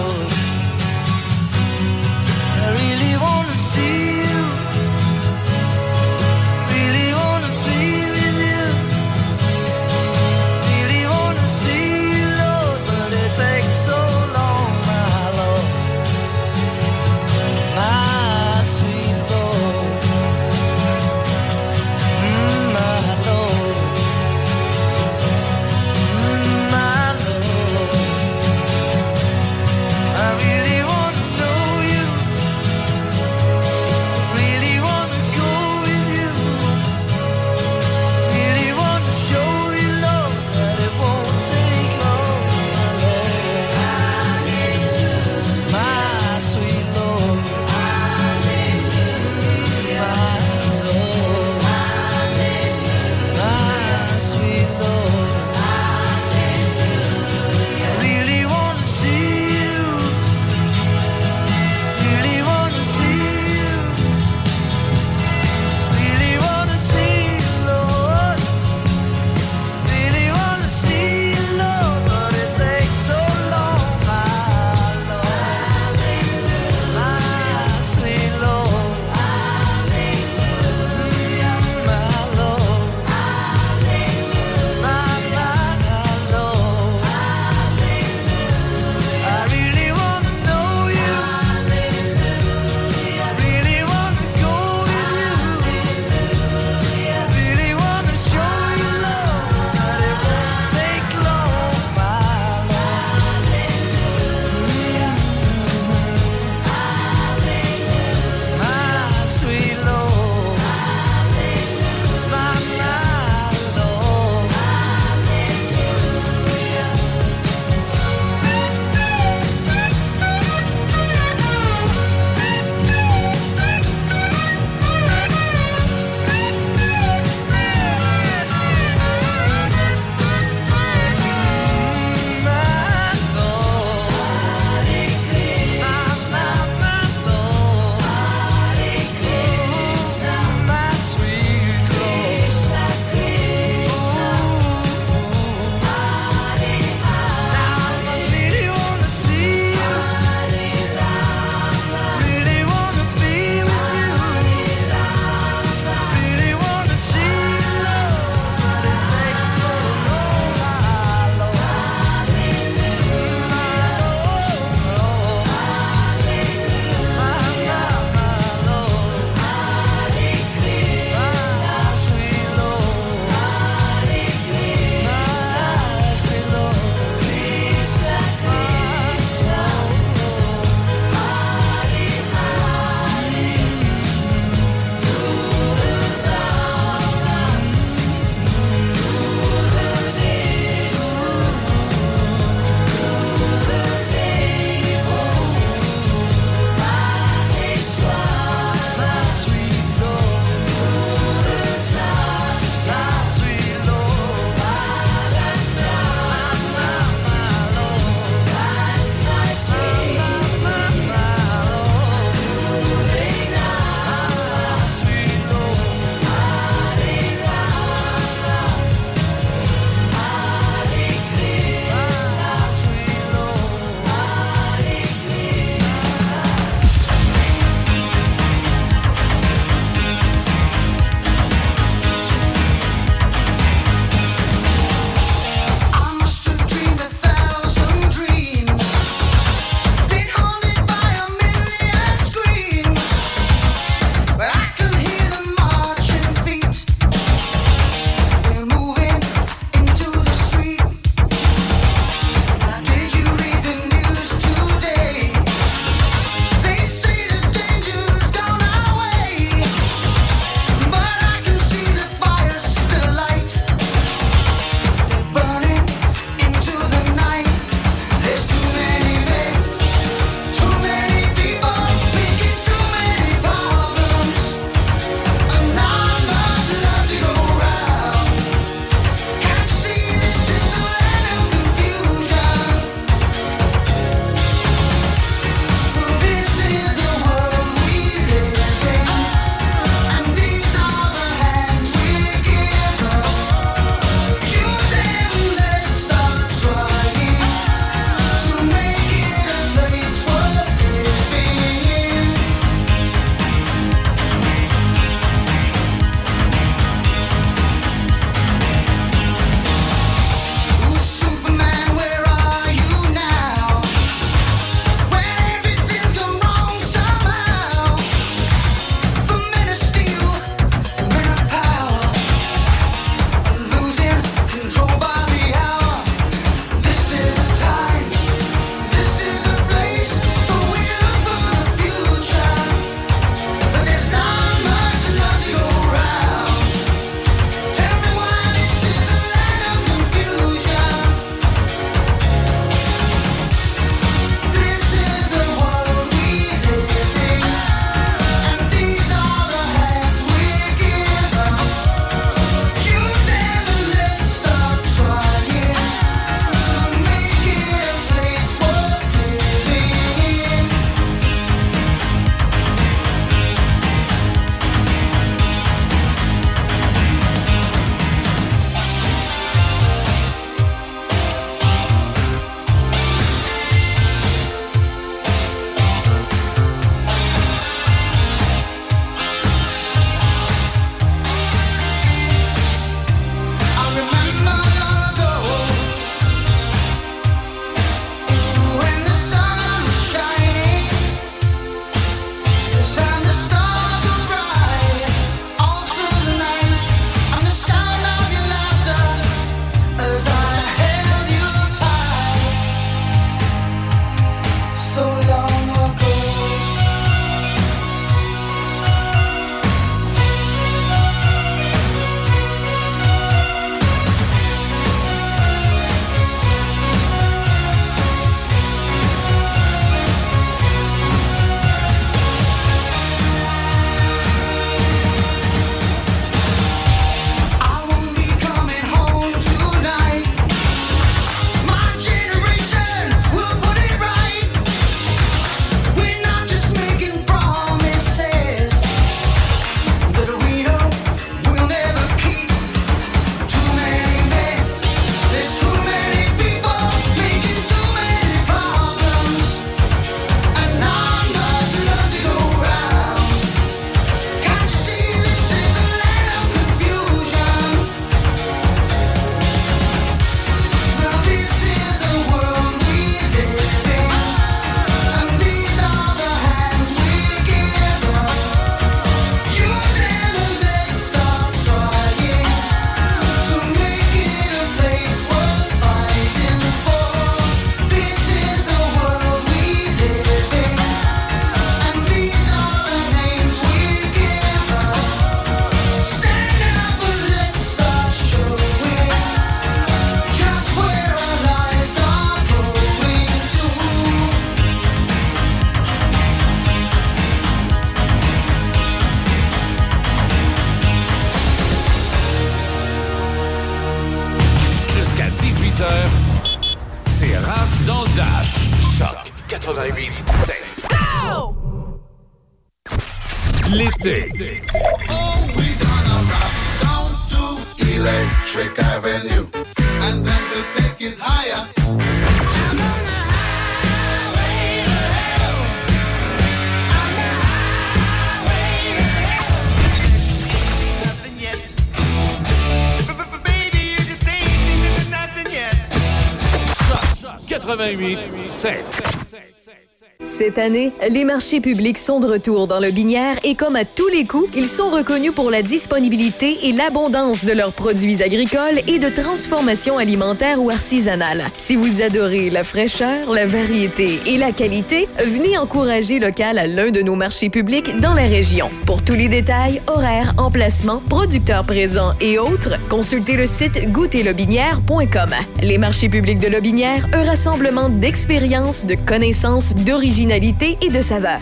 Les marchés publics sont de retour dans le Binière et comme à tous les coups, ils sont reconnus pour la disponibilité et l'abondance de leurs produits agricoles et de transformation alimentaire ou artisanale. Si vous adorez la fraîcheur, la variété et la qualité, venez encourager local à l'un de nos marchés publics dans la région. Pour tous les détails, horaires, emplacements, producteurs présents et autres, consultez le site goûterlebinière.com. Les marchés publics de Lobinière, un rassemblement d'expériences, de connaissances, d'originalité et de saveurs.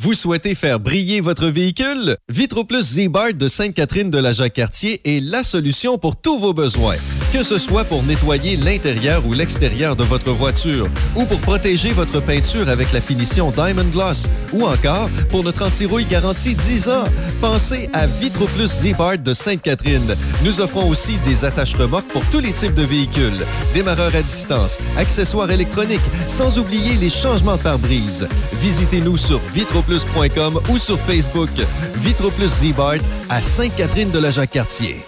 Vous souhaitez faire briller votre véhicule? Vitroplus Z-Bart de Sainte-Catherine de la Jacques-Cartier est la solution pour tous vos besoins. Que ce soit pour nettoyer l'intérieur ou l'extérieur de votre voiture, ou pour protéger votre peinture avec la finition Diamond Gloss, ou encore pour notre anti-rouille garantie 10 ans. Pensez à Vitroplus Z-Bart de Sainte-Catherine. Nous offrons aussi des attaches remorques pour tous les types de véhicules, démarreurs à distance, accessoires électroniques, sans oublier les changements de pare-brise. Visitez-nous sur vitroplus.com ou sur Facebook. Vitroplus Z-Bart à Sainte-Catherine de la Jacques-Cartier.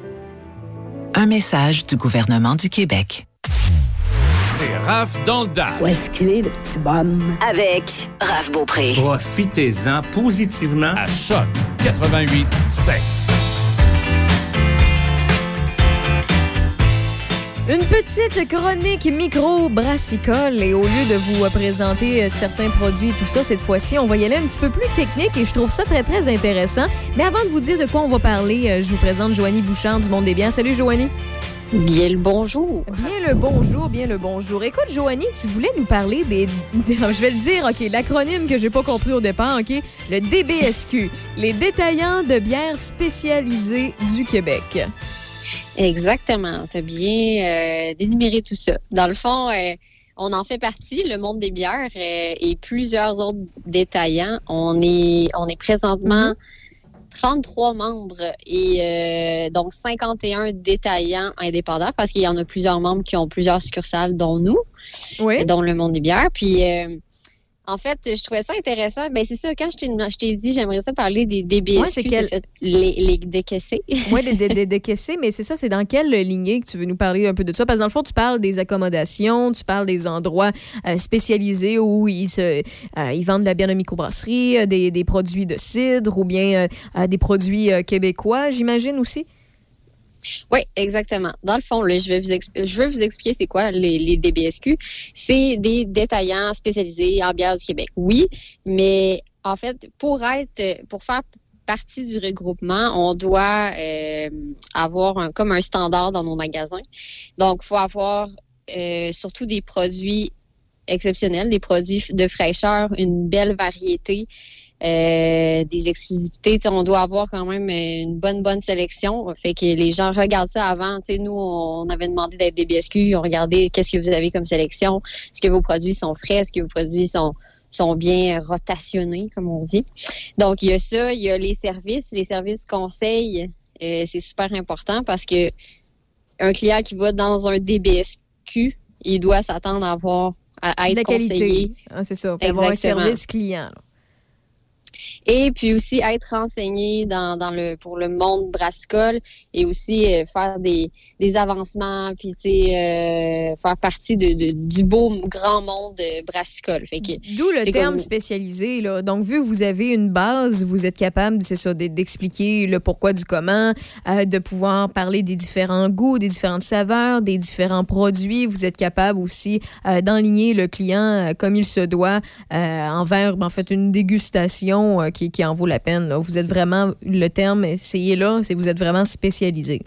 Un message du gouvernement du Québec. C'est Raph dans le Dash. Où est-ce qu'il est, le petit bonhomme? Avec Raph Beaupré. Profitez-en positivement à Choc 88 7. Une petite chronique micro-brassicole et au lieu de vous euh, présenter euh, certains produits et tout ça, cette fois-ci, on va y aller un petit peu plus technique et je trouve ça très, très intéressant. Mais avant de vous dire de quoi on va parler, euh, je vous présente Joanie Bouchard du Monde des Biens. Salut Joanie. Bien le bonjour. Bien le bonjour, bien le bonjour. Écoute, Joanie, tu voulais nous parler des. je vais le dire, OK, l'acronyme que j'ai pas compris au départ, OK? Le DBSQ, les détaillants de bières spécialisés du Québec. Exactement. Tu as bien euh, dénuméré tout ça. Dans le fond, euh, on en fait partie, le monde des bières euh, et plusieurs autres détaillants. On est, on est présentement 33 membres et euh, donc 51 détaillants indépendants parce qu'il y en a plusieurs membres qui ont plusieurs succursales, dont nous, dont le monde des bières. Puis en fait, je trouvais ça intéressant. Ben c'est ça, quand je t'ai dit, j'aimerais ça parler des DBSQ, Ouais, c'est quel- t'as fait les, les décaissés. Oui, des, des, des décaissés, mais c'est ça, c'est dans quelle lignée que tu veux nous parler un peu de ça? Parce que dans le fond, tu parles des accommodations, tu parles des endroits euh, spécialisés où ils, se, euh, ils vendent de la bière de microbrasserie, euh, des, des produits de cidre ou bien euh, des produits québécois, j'imagine aussi? Oui, exactement. Dans le fond, je vais vous, expl- je vais vous expliquer c'est quoi les, DBSQ. C'est des détaillants spécialisés en bière du Québec. Oui, mais en fait, pour être, pour faire partie du regroupement, on doit euh, avoir comme un standard dans nos magasins. Donc, il faut avoir euh, surtout des produits exceptionnels, des produits de fraîcheur, une belle variété, euh, des exclusivités. On doit avoir quand même une bonne, bonne sélection. Fait que les gens regardent ça avant. Nous, on avait demandé d'être des BSQ. On regardait qu'est-ce que vous avez comme sélection. Est-ce que vos produits sont frais? Est-ce que vos produits sont sont bien rotationnés, comme on dit? Donc, il y a ça, il y a les services, les services conseils, euh, c'est super important parce que un client qui va dans un DBSQ, il doit s'attendre à avoir à, à être de conseillé. Ah, c'est ça. Avoir un service client. là. Et puis aussi être renseigné dans, dans le pour le monde brassicole et aussi euh, faire des, des avancements puis tu sais euh, faire partie de, de- du beau grand monde euh, brassicole. Fait que D'où le terme comme- spécialisé. Là. Donc, vu que vous avez une base, vous êtes capable, c'est ça, d'expliquer le pourquoi du comment, euh, de pouvoir parler des différents goûts, des différentes saveurs, des différents produits. Vous êtes capable aussi d'enligner le client comme il se doit envers, ben, en fait, une dégustation qui, qui en vaut la peine. là. Vous êtes vraiment, le terme, essayez là, c'est vous êtes vraiment spécialisé.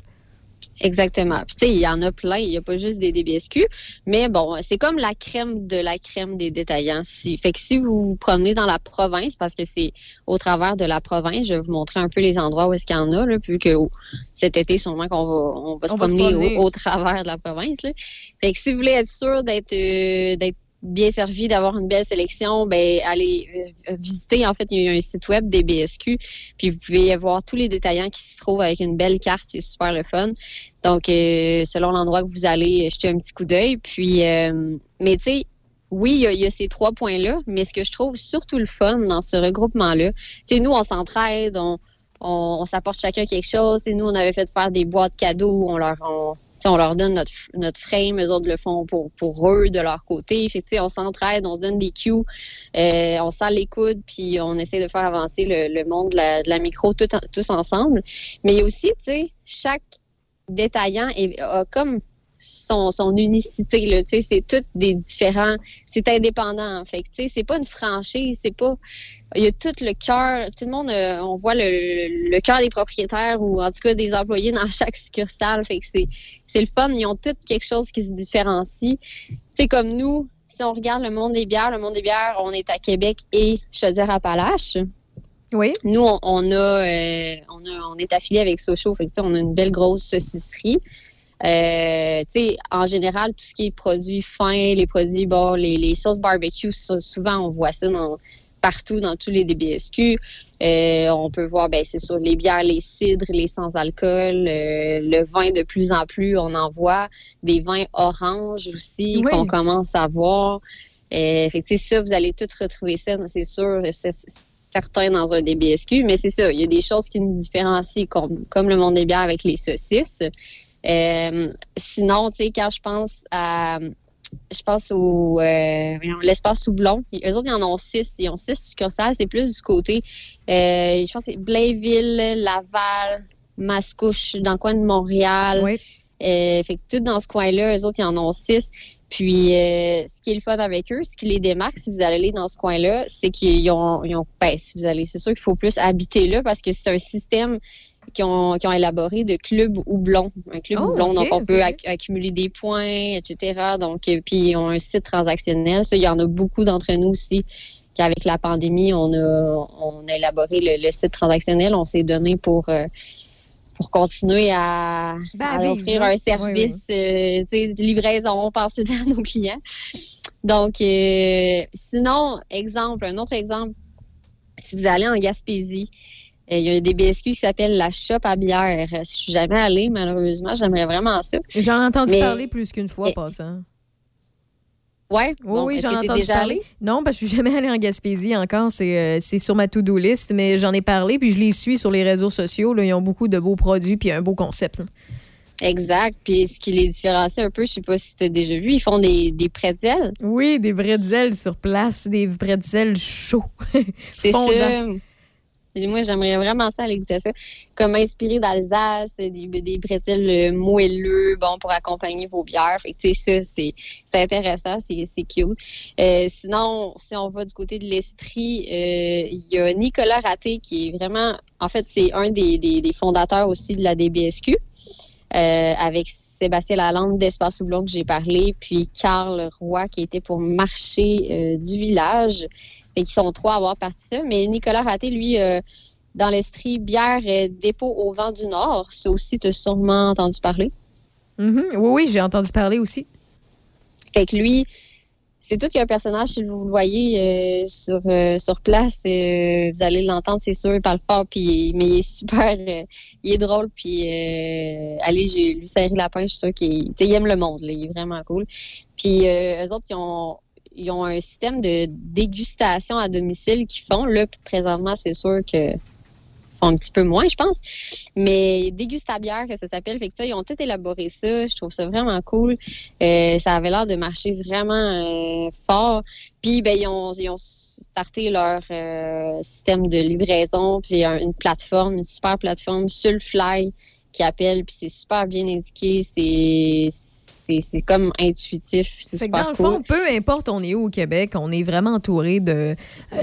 Exactement. Puis, tu sais, il y en a plein. Il n'y a pas juste des DBSQ. Mais bon, c'est comme la crème de la crème des détaillants. Si, fait que si vous vous promenez dans la province, parce que c'est au travers de la province, je vais vous montrer un peu les endroits où est-ce qu'il y en a, là, vu que oh, cet été, sûrement qu'on va, on va se promener, promener. Au, au travers de la province. Là. Fait que si vous voulez être sûr d'être euh, d'être bien servi, d'avoir une belle sélection, ben allez euh, visiter. En fait, il y a un site web des BSQ, puis vous pouvez voir tous les détaillants qui se trouvent avec une belle carte. C'est super le fun. Donc, euh, selon l'endroit que vous allez, jeter un petit coup d'œil. Puis, euh, mais tu sais, oui, il y, a, ces trois points-là, mais ce que je trouve surtout le fun dans ce regroupement-là, sais, nous, on s'entraide, on, on, s'apporte chacun quelque chose. Nous, on avait fait faire des boîtes cadeaux, on leur, on leur donne notre, notre frame, eux autres le font pour, pour eux, de leur côté. On s'entraide, on se donne des cues, euh, on sent les coudes, puis on essaie de faire avancer le, le monde de la, la micro tous ensemble. Mais aussi, tu sais, chaque détaillant a comme son, son unicité là, tu sais, c'est tout des différents, c'est indépendant. Fait tu sais, c'est pas une franchise, c'est pas, il y a tout le cœur, tout le monde, euh, on voit le, le cœur des propriétaires ou en tout cas des employés dans chaque succursale. Fait que c'est, c'est le fun, ils ont tous quelque chose qui se différencie. Sais, comme nous, si on regarde le monde des bières, le monde des bières, on est à Québec et Chaudière-Appalaches. Oui. Nous, on, on a, euh, on a, on est affilié avec Sochaux, fait que, on a une belle grosse saucisserie. Euh, en général, tout ce qui est produits fins, les produits, bon, les, les sauces barbecue, souvent, on voit ça dans, partout dans tous les DBSQ. Euh, on peut voir, ben, c'est sûr, les bières, les cidres, les sans-alcool, euh, le vin de plus en plus, on en voit. Des vins oranges aussi Oui. qu'on commence à voir. Euh, fait que, ça, vous allez tout retrouver ça, c'est sûr, c'est certain dans un DBSQ, mais c'est ça, il y a des choses qui nous différencient, comme, comme le monde des bières avec les saucisses. Euh, sinon, tu sais, quand je pense à je pense au euh, l'espace Soublon. Eux autres, ils en ont six. Ils ont six succursales. C'est plus du côté, euh, je pense c'est Blainville, Laval, Mascouche, dans le coin de Montréal. Euh, fait que tout dans ce coin-là, eux autres, ils en ont six. Puis, euh, ce qui est le fun avec eux, ce qui les démarque, si vous allez aller dans ce coin-là, c'est qu'ils ont, ils ont ben, si vous allez, c'est sûr qu'il faut plus habiter là parce que c'est un système qu'ils ont, qu'ils ont élaboré de club houblon. Un club Oh, houblon, donc on peut acc- accumuler des points, etc. Donc, euh, puis ils ont un site transactionnel. Ça, il y en a beaucoup d'entre nous aussi qu'avec la pandémie, on a, on a élaboré le, le site transactionnel. On s'est donné pour euh, pour continuer à, Ben, offrir un service euh, de livraison. On pense tout à nos clients. Donc, euh, sinon, exemple, un autre exemple, si vous allez en Gaspésie, euh, il y a un DBSQ qui s'appelle la Shop à bière. Euh, Si je suis jamais allée, malheureusement, j'aimerais vraiment ça. J'en ai entendu Mais- parler plus qu'une fois Eh, passant. Ouais, Oui, Bon, oui, est-ce j'en ai entendu déjà parler. allée? Non, parce que je suis jamais allée en Gaspésie encore. C'est euh, c'est sur ma to-do list, mais j'en ai parlé, puis je les suis sur les réseaux sociaux. Là, ils ont beaucoup de beaux produits, puis un beau concept. là. Exact. Puis ce qui les différencie un peu, je sais pas si tu as déjà vu, ils font des, des pretzels. Oui, des bretzels sur place, des bretzels chauds. C'est ça. Moi, j'aimerais vraiment ça aller goûter ça. Comme inspiré d'Alsace, des, des bretzels euh, moelleux, bon, pour accompagner vos bières. Fait que, ça, c'est intéressant, c'est c'est cute. Euh, sinon, si on va du côté de l'Estrie, euh, il y a Nicolas Raté qui est vraiment, en fait, c'est un des, des, fondateurs aussi de la DBSQ, avec Sébastien Lalande d'Espace Houblon que j'ai parlé, puis Carl Roy qui était pour marché du village. Fait qu'ils sont trois à avoir parti ça. Mais Nicolas Raté, lui, euh, dans l'Estrie, bière euh, dépôt au vent du Nord. Ça aussi, tu as sûrement entendu parler. Mhm. Oui, oui, j'ai entendu parler aussi. Fait que lui, c'est tout qu'il y a un personnage, si vous le voyez euh, sur, euh, sur place, euh, vous allez l'entendre, c'est sûr, il parle fort, puis, mais il est super, il est drôle, puis allez, j'ai lui serré la pince, je suis sûre qu'il aime le monde, là, il est vraiment cool. Puis euh, eux autres, ils ont, ils ont un système de dégustation à domicile qu'ils font. Là, présentement, c'est sûr que font un petit peu moins, je pense. Mais dégustabière, que ça s'appelle. Fait que ça, ils ont tout élaboré ça. Je trouve ça vraiment cool. Euh, ça avait l'air de marcher vraiment euh, fort. Puis, ben, ils ont, ils ont starté leur euh, système de livraison, puis un- une plateforme, une super plateforme, Sulfly, qui appelle, puis c'est super bien indiqué. C'est c'est comme intuitif. C'est que super dans le fond, peu importe on est où au Québec, on est vraiment entouré de,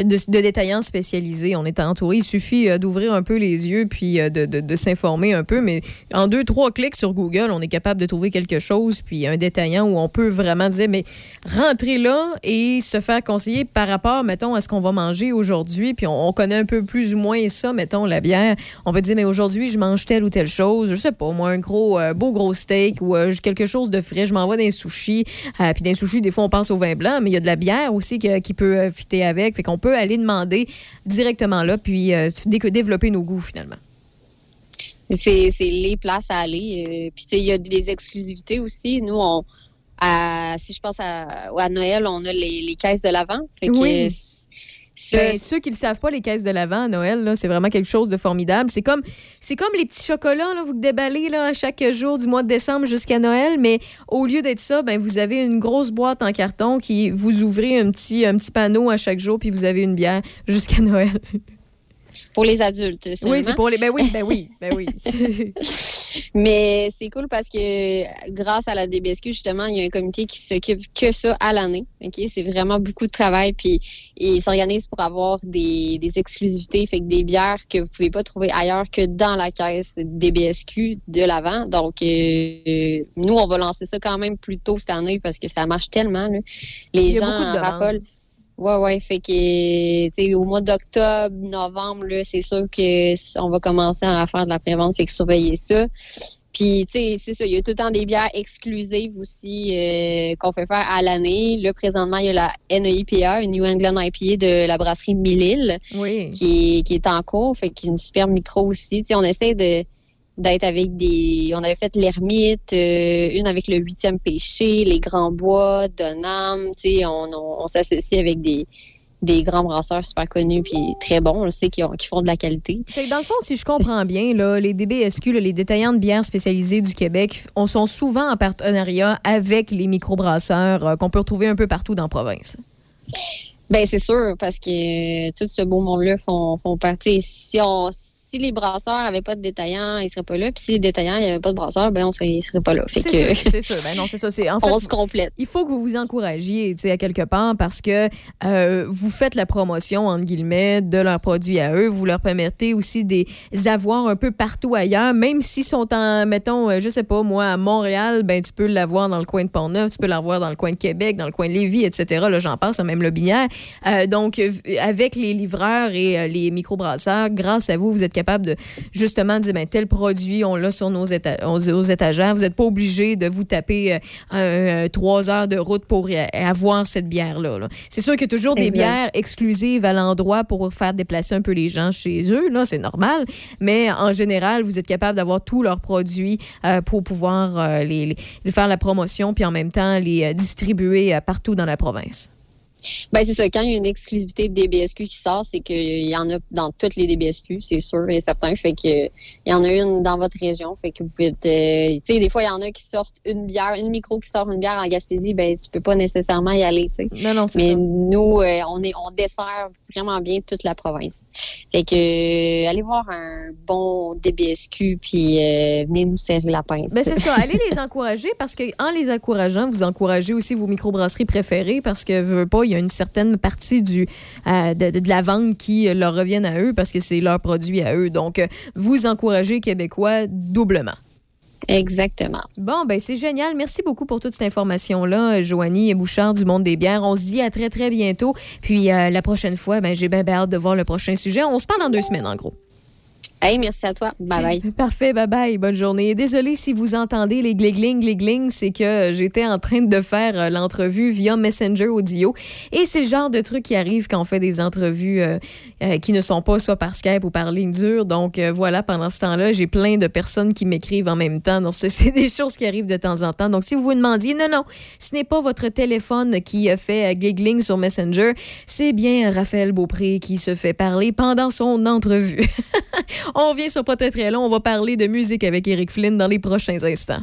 de, de détaillants spécialisés. On est entouré. Il suffit euh, d'ouvrir un peu les yeux puis euh, de, de- de s'informer un peu. Mais en deux, trois clics sur Google, on est capable de trouver quelque chose. Puis un détaillant où on peut vraiment dire, mais rentrer là et se faire conseiller par rapport, mettons, à ce qu'on va manger aujourd'hui. Puis on, on connaît un peu plus ou moins ça, mettons, la bière. On va dire, mais aujourd'hui, je mange telle ou telle chose. Je sais pas, moi, un gros, euh, beau gros steak ou euh, quelque chose de frais. Je m'envoie des sushis. Euh, puis dans les sushis, des fois, on pense au vin blanc, mais il y a de la bière aussi qui peut euh, fitter avec. Fait qu'on peut aller demander directement là, puis euh, dé- développer nos goûts, finalement. C'est les places à aller. euh, Puis, tu sais, il y a des exclusivités aussi. Nous, on, à, si je pense à, à Noël, on a les, les caisses de l'avant. Fait que, Oui. Ben, ceux qui ne le savent pas, les caisses de l'Avent à Noël, c'est vraiment quelque chose de formidable. C'est comme, c'est comme les petits chocolats là, vous déballez là, à chaque jour du mois de décembre jusqu'à Noël, mais au lieu d'être ça, ben, vous avez une grosse boîte en carton qui vous ouvrez un petit, un petit panneau à chaque jour, puis vous avez une bière jusqu'à Noël. Pour les adultes. Oui, c'est pour les. Ben oui, ben oui, ben oui. Mais c'est cool parce que grâce à la DBSQ, justement, il y a un comité qui s'occupe que ça à l'année. Ok, C'est vraiment beaucoup de travail. Puis ils s'organisent pour avoir des, des exclusivités, fait que des bières que vous pouvez pas trouver ailleurs que dans la caisse DBSQ de l'avant. Donc, euh, nous, on va lancer ça quand même plus tôt cette année parce que ça marche tellement. là. Les Il y a gens beaucoup de raffolent. Ouais, ouais. Fait que, tu sais, au mois d'octobre, novembre, là, c'est sûr que on va commencer à faire de la prévente. Fait que surveillez ça. Puis, tu sais, c'est ça. Il y a tout le temps des bières exclusives aussi euh, qu'on fait faire à l'année. Là, présentement, il y a la NEIPA, une New England IPA de la brasserie Mille Oui. qui, est, qui est en cours. Fait qu'il y a une super micro aussi. Tu sais, on essaie de d'être avec des... On avait fait l'ermite, euh, une avec le huitième péché, les grands bois, Donham. Tu sais, on, on, on s'associe avec des, des grands brasseurs super connus puis très bons. On sait qu'ils ont- qu'ils font de la qualité. Fait que dans le fond, si je comprends bien, là, les DBSQ, là, les détaillants de bières spécialisés du Québec, on sont souvent en partenariat avec les microbrasseurs euh, qu'on peut retrouver un peu partout dans la province. Ben c'est sûr, parce que euh, tout ce beau monde-là font, font partie. Si on si les brasseurs n'avaient pas de détaillants, ils seraient pas là. Puis si les détaillants n'avaient pas de brasseurs, ben on serait, ils seraient pas là. C'est que sûr, c'est sûr. Ben non, c'est ça. C'est, en fait, on se complète. il faut que vous vous encouragiez, tu sais, à quelque part, parce que euh, vous faites la promotion, entre guillemets, de leurs produits à eux. Vous leur permettez aussi des avoir un peu partout ailleurs, même s'ils sont en, mettons, euh, je sais pas, moi, à Montréal, ben tu peux l'avoir dans le coin de Pont-Neuf, tu peux l'avoir dans le coin de Québec, dans le coin de Lévis, etc. Là, j'en passe, même le binaire. Euh, donc, avec les livreurs et euh, les microbrasseurs, grâce à vous, vous êtes capable de justement dire, ben, tel produit, on l'a sur nos éta- aux, étagères. Vous n'êtes pas obligé de vous taper euh, un, euh, trois heures de route pour y- avoir cette bière-là. là. C'est sûr qu'il y a toujours des bières exclusives à l'endroit pour faire déplacer un peu les gens chez eux. Là, c'est normal. Mais en général, vous êtes capable d'avoir tous leurs produits euh, pour pouvoir euh, les, faire la promotion puis en même temps les distribuer partout dans la province. Ben c'est ça. Quand il y a une exclusivité de DBSQ qui sort, c'est qu'il y en a dans toutes les DBSQ, c'est sûr et certain. Fait que il y en a une dans votre région. Fait que vous faites, euh, tu sais, des fois il y en a qui sortent une bière, une micro qui sort une bière en Gaspésie, ben tu peux pas nécessairement y aller, tu sais. Non, non, c'est Mais ça. nous, euh, on est, on dessert vraiment bien toute la province. Fait que euh, allez voir un bon DBSQ puis venez nous serrer la pince. Ben c'est ça, allez les encourager parce que en les encourageant, vous encouragez aussi vos microbrasseries préférées parce que veux pas, il y a une certaine partie du euh, de, la vente qui euh, leur reviennent à eux parce que c'est leur produit à eux. Donc euh, vous encouragez québécois doublement. Exactement. Bon, ben c'est génial. Merci beaucoup pour toute cette information-là, Joanie Bouchard du Monde des bières. On se dit à très, très bientôt. Puis euh, la prochaine fois, ben, j'ai bien hâte de voir le prochain sujet. On se parle dans deux semaines, en gros. Hey, merci à toi. Bye bye. Parfait, bye bye, bonne journée. Désolée si vous entendez les glingling, glingling, c'est que j'étais en train de faire euh, l'entrevue via Messenger Audio. Et c'est le genre de truc qui arrive quand on fait des entrevues euh, euh, qui ne sont pas soit par Skype ou par ligne dure. Donc euh, voilà, pendant ce temps-là, j'ai plein de personnes qui m'écrivent en même temps. Donc c'est- des choses qui arrivent de temps en temps. Donc si vous vous demandiez, non, non, ce n'est pas votre téléphone qui fait glingling sur Messenger, c'est bien Raphaël Beaupré qui se fait parler pendant son entrevue. On revient sur pas très long. On va parler de musique avec Eric Flynn dans les prochains instants.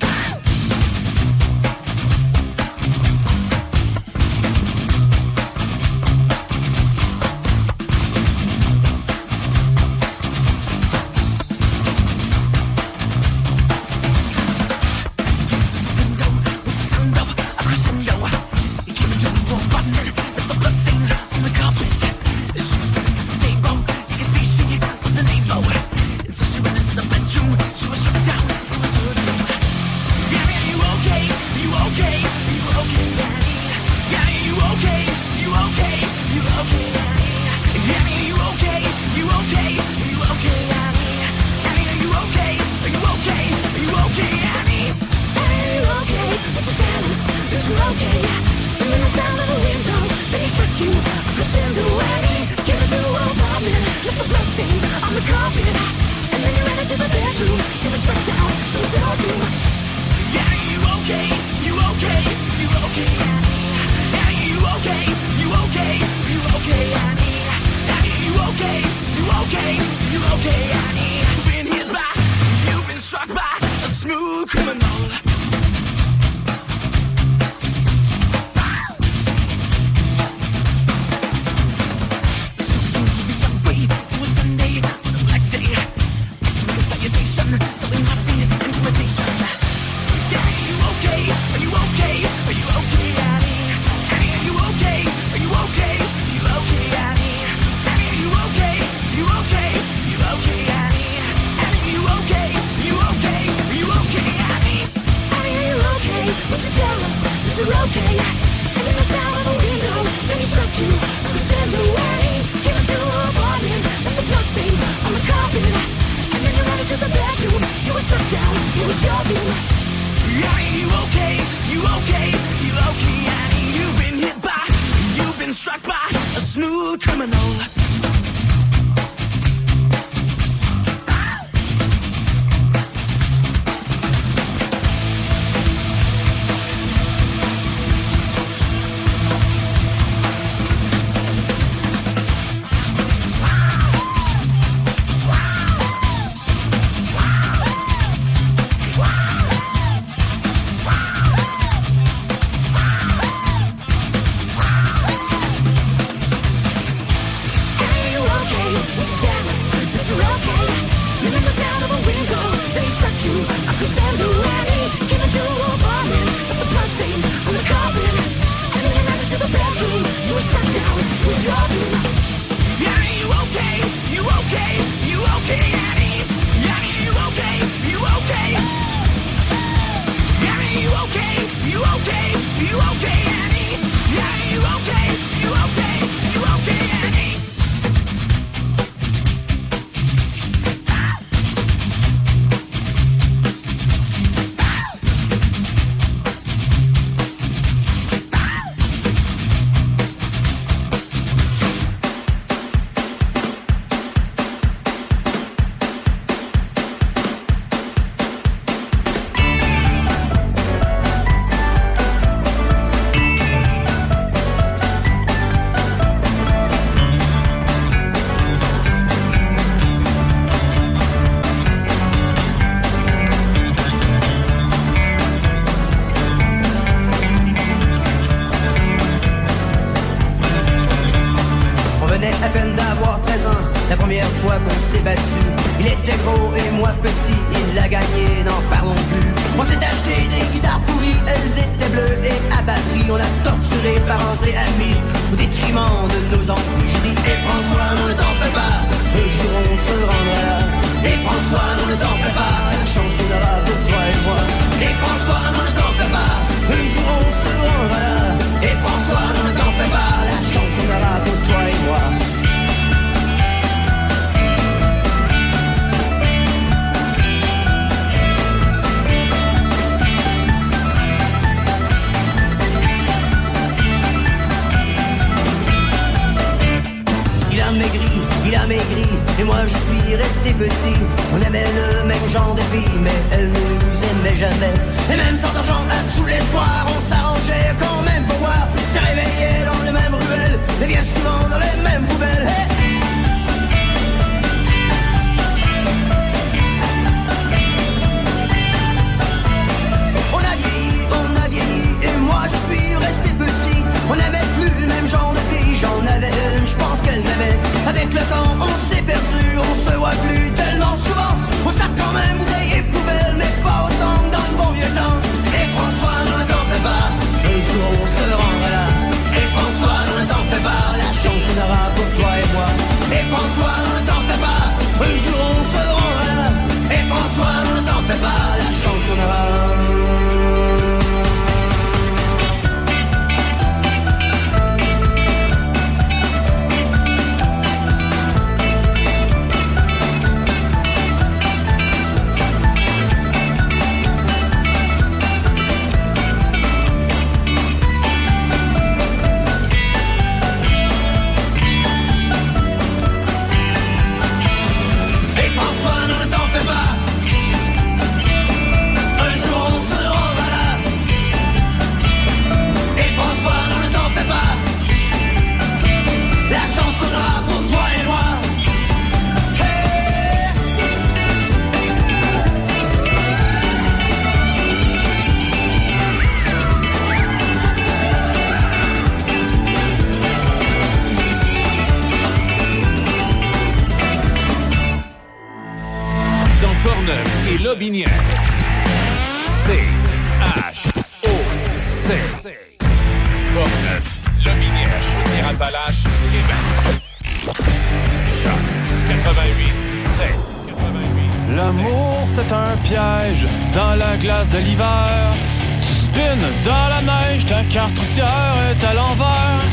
L'amour, c'est un piège dans la glace de l'hiver. Tu spins dans la neige, ta carte routière est à l'envers.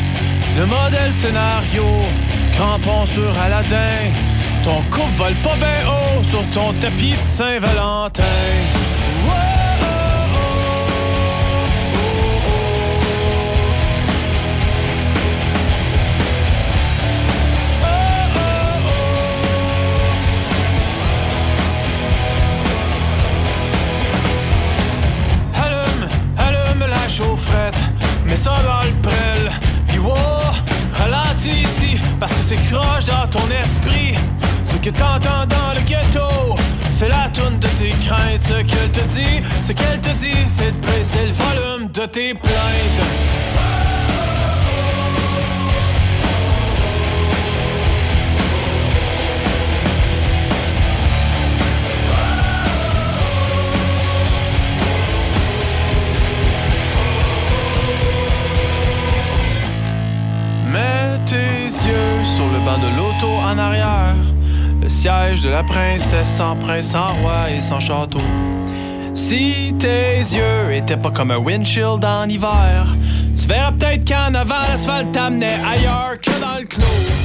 Le modèle scénario, crampon sur Aladdin. Ton couple vole pas bien haut sur ton tapis de Saint-Valentin. mais ça va le prêle. Puis wow, ralentis ici, parce que c'est croche dans ton esprit. Ce que t'entends dans le ghetto, c'est la toune de tes craintes. Ce qu'elle te dit, ce qu'elle te dit, c'est de baisser le volume de tes plaintes. tes yeux sur le banc de l'auto en arrière, le siège de la princesse sans prince, sans roi et sans château. Si tes yeux étaient pas comme un windshield en hiver, tu verrais peut-être qu'en avant l'asphalte t'amenait ailleurs que dans le clos.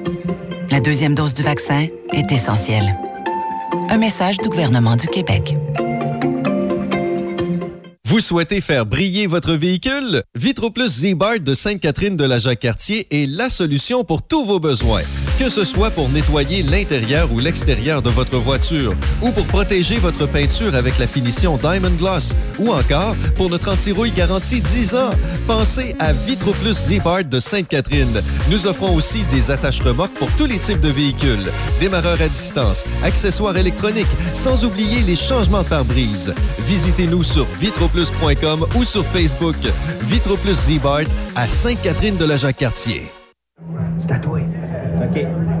La deuxième dose du vaccin est essentielle. Un message du gouvernement du Québec. Vous souhaitez faire briller votre véhicule? VitroPlus Z-Bart de Sainte-Catherine de la Jacques-Cartier est la solution pour tous vos besoins. Que ce soit pour nettoyer l'intérieur ou l'extérieur de votre voiture, ou pour protéger votre peinture avec la finition Diamond Gloss, ou encore pour notre anti-rouille garantie 10 ans, pensez à VitroPlus Z-Bart de Sainte-Catherine. Nous offrons aussi des attaches remorques pour tous les types de véhicules, démarreurs à distance, accessoires électroniques, sans oublier les changements de pare-brise. Visitez-nous sur vitroplus.com ou sur Facebook. VitroPlus Z-Bart à Sainte-Catherine de la Jacques-Cartier. OK.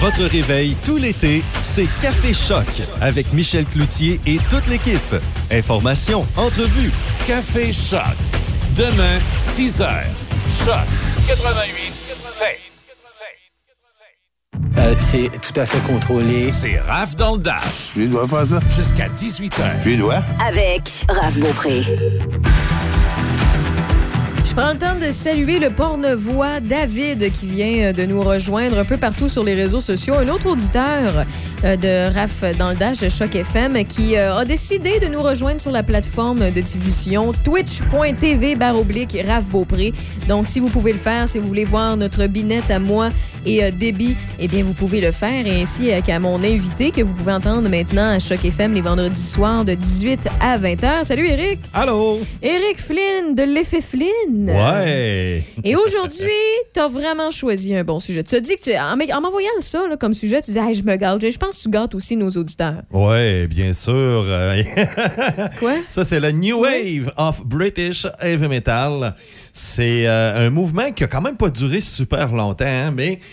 Votre réveil tout l'été, c'est Café Choc avec Michel Cloutier et toute l'équipe. Informations, entrevues. Café Choc. Demain, 6 h. Choc 88 7. Euh, c'est tout à fait contrôlé. C'est Raph dans le Dash. Tu dois faire ça? Jusqu'à 18 h. Tu dois? Avec Raph Beaupré. Je prends le temps de saluer le porte-voix David qui vient de nous rejoindre un peu partout sur les réseaux sociaux. Un autre auditeur euh, de RAF dans le Dash de Choc FM qui euh, a décidé de nous rejoindre sur la plateforme de diffusion twitch.tv baroblique Raph Beaupré. Donc, si vous pouvez le faire, si vous voulez voir notre binette à moi et euh, Déby, eh bien, vous pouvez le faire. Et ainsi euh, qu'à mon invité que vous pouvez entendre maintenant à Choc FM les vendredis soirs de 18 à 20h. Salut, Eric! Allô! Eric Flynn de l'effet Flynn. Ouais! Et aujourd'hui, tu as vraiment choisi un bon sujet. Tu as dit que tu, en m'en- en m'envoyant ça là, comme sujet, tu dis hey, je me gâte. Je pense que tu gâtes aussi nos auditeurs. Ouais, bien sûr. Quoi? Ça, c'est le New Wave of British Heavy Metal. C'est euh, un mouvement qui a quand même pas duré super longtemps, hein, mais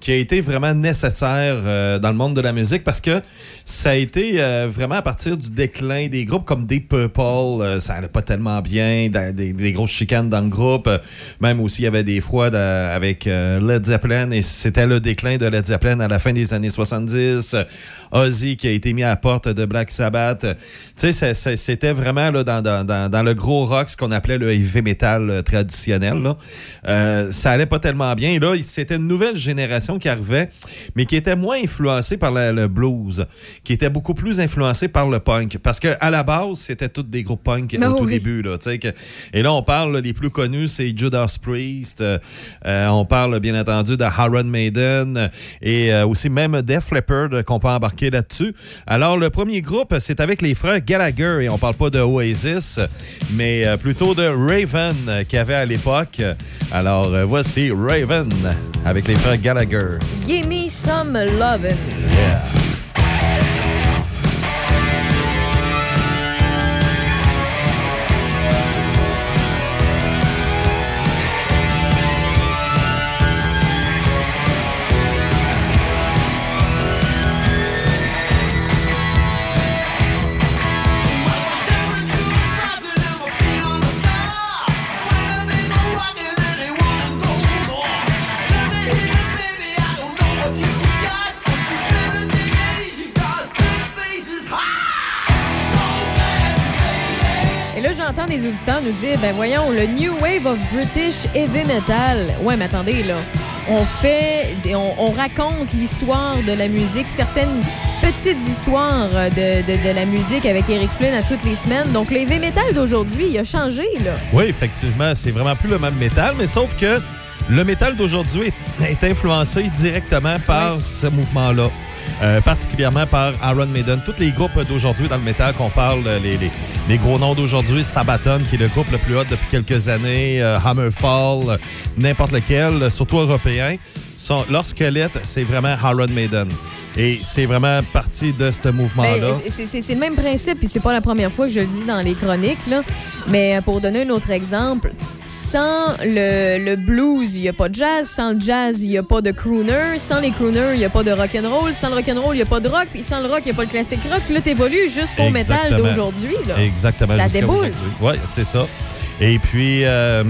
qui a été vraiment nécessaire euh, dans le monde de la musique parce que ça a été euh, vraiment à partir du déclin des groupes comme Deep Purple, euh, ça allait pas tellement bien, des, grosses chicanes dans le groupe. même aussi, il y avait des fois avec Led Zeppelin et c'était le déclin de Led Zeppelin à la fin des années 70. Euh, Ozzy qui a été mis à la porte de Black Sabbath. Tu sais, c'était vraiment là, dans, dans- dans- le gros rock, ce qu'on appelait le heavy metal traditionnel. Ça allait pas tellement bien. Et là, c'était une nouvelle génération qui arrivait, mais qui était moins influencée par la- le blues, qui était beaucoup plus influencée par le punk. Parce que à la base, c'était tous des groupes punk Ben au tout oui. début. Là, que- et là, on parle, là, les plus connus, c'est Judas Priest. euh, euh, on parle, bien entendu, de Iron Maiden euh, et euh, aussi même Def Leppard qu'on peut embarquer là-dessus. Alors, le premier groupe, c'est avec les frères Gallagher et on parle pas de Oasis, mais euh, plutôt de Raven qu'il y avait à l'époque. Alors, voici Raven avec les frères Gallagher. Give me some lovin'. Yeah. Auditeurs nous dire, ben voyons, le New Wave of British Heavy Metal. Ouais, mais attendez, là. On fait, on, on raconte l'histoire de la musique, certaines petites histoires de, de- de la musique avec Eric Flynn à toutes les semaines. Donc, le heavy metal d'aujourd'hui, il a changé, là. Oui, effectivement, c'est vraiment plus le même métal, mais sauf que le métal d'aujourd'hui est, est influencé directement par ce mouvement-là. Euh, particulièrement par Iron Maiden. Tous les groupes d'aujourd'hui dans le métal qu'on parle, euh, les, gros noms d'aujourd'hui, Sabaton, qui est le groupe le plus hot depuis quelques années, euh, Hammerfall, n'importe lequel, surtout européen, sont, leur squelette, c'est vraiment Iron Maiden. Et c'est vraiment parti de ce mouvement-là. Ben, c'est- le même principe, puis c'est pas la première fois que je le dis dans les chroniques, là. Mais euh, pour donner un autre exemple, sans le, le blues, il n'y a pas de jazz. Sans le jazz, il n'y a pas de crooner. Sans les crooners, il n'y a pas de rock'n'roll. Sans le rock'n'roll, il n'y a pas de rock. Puis sans le rock, il n'y a pas le classique rock. Puis là, t'évolues jusqu'au métal d'aujourd'hui. Exactement. Ça déboule. Oui, c'est ça. Et puis, euh,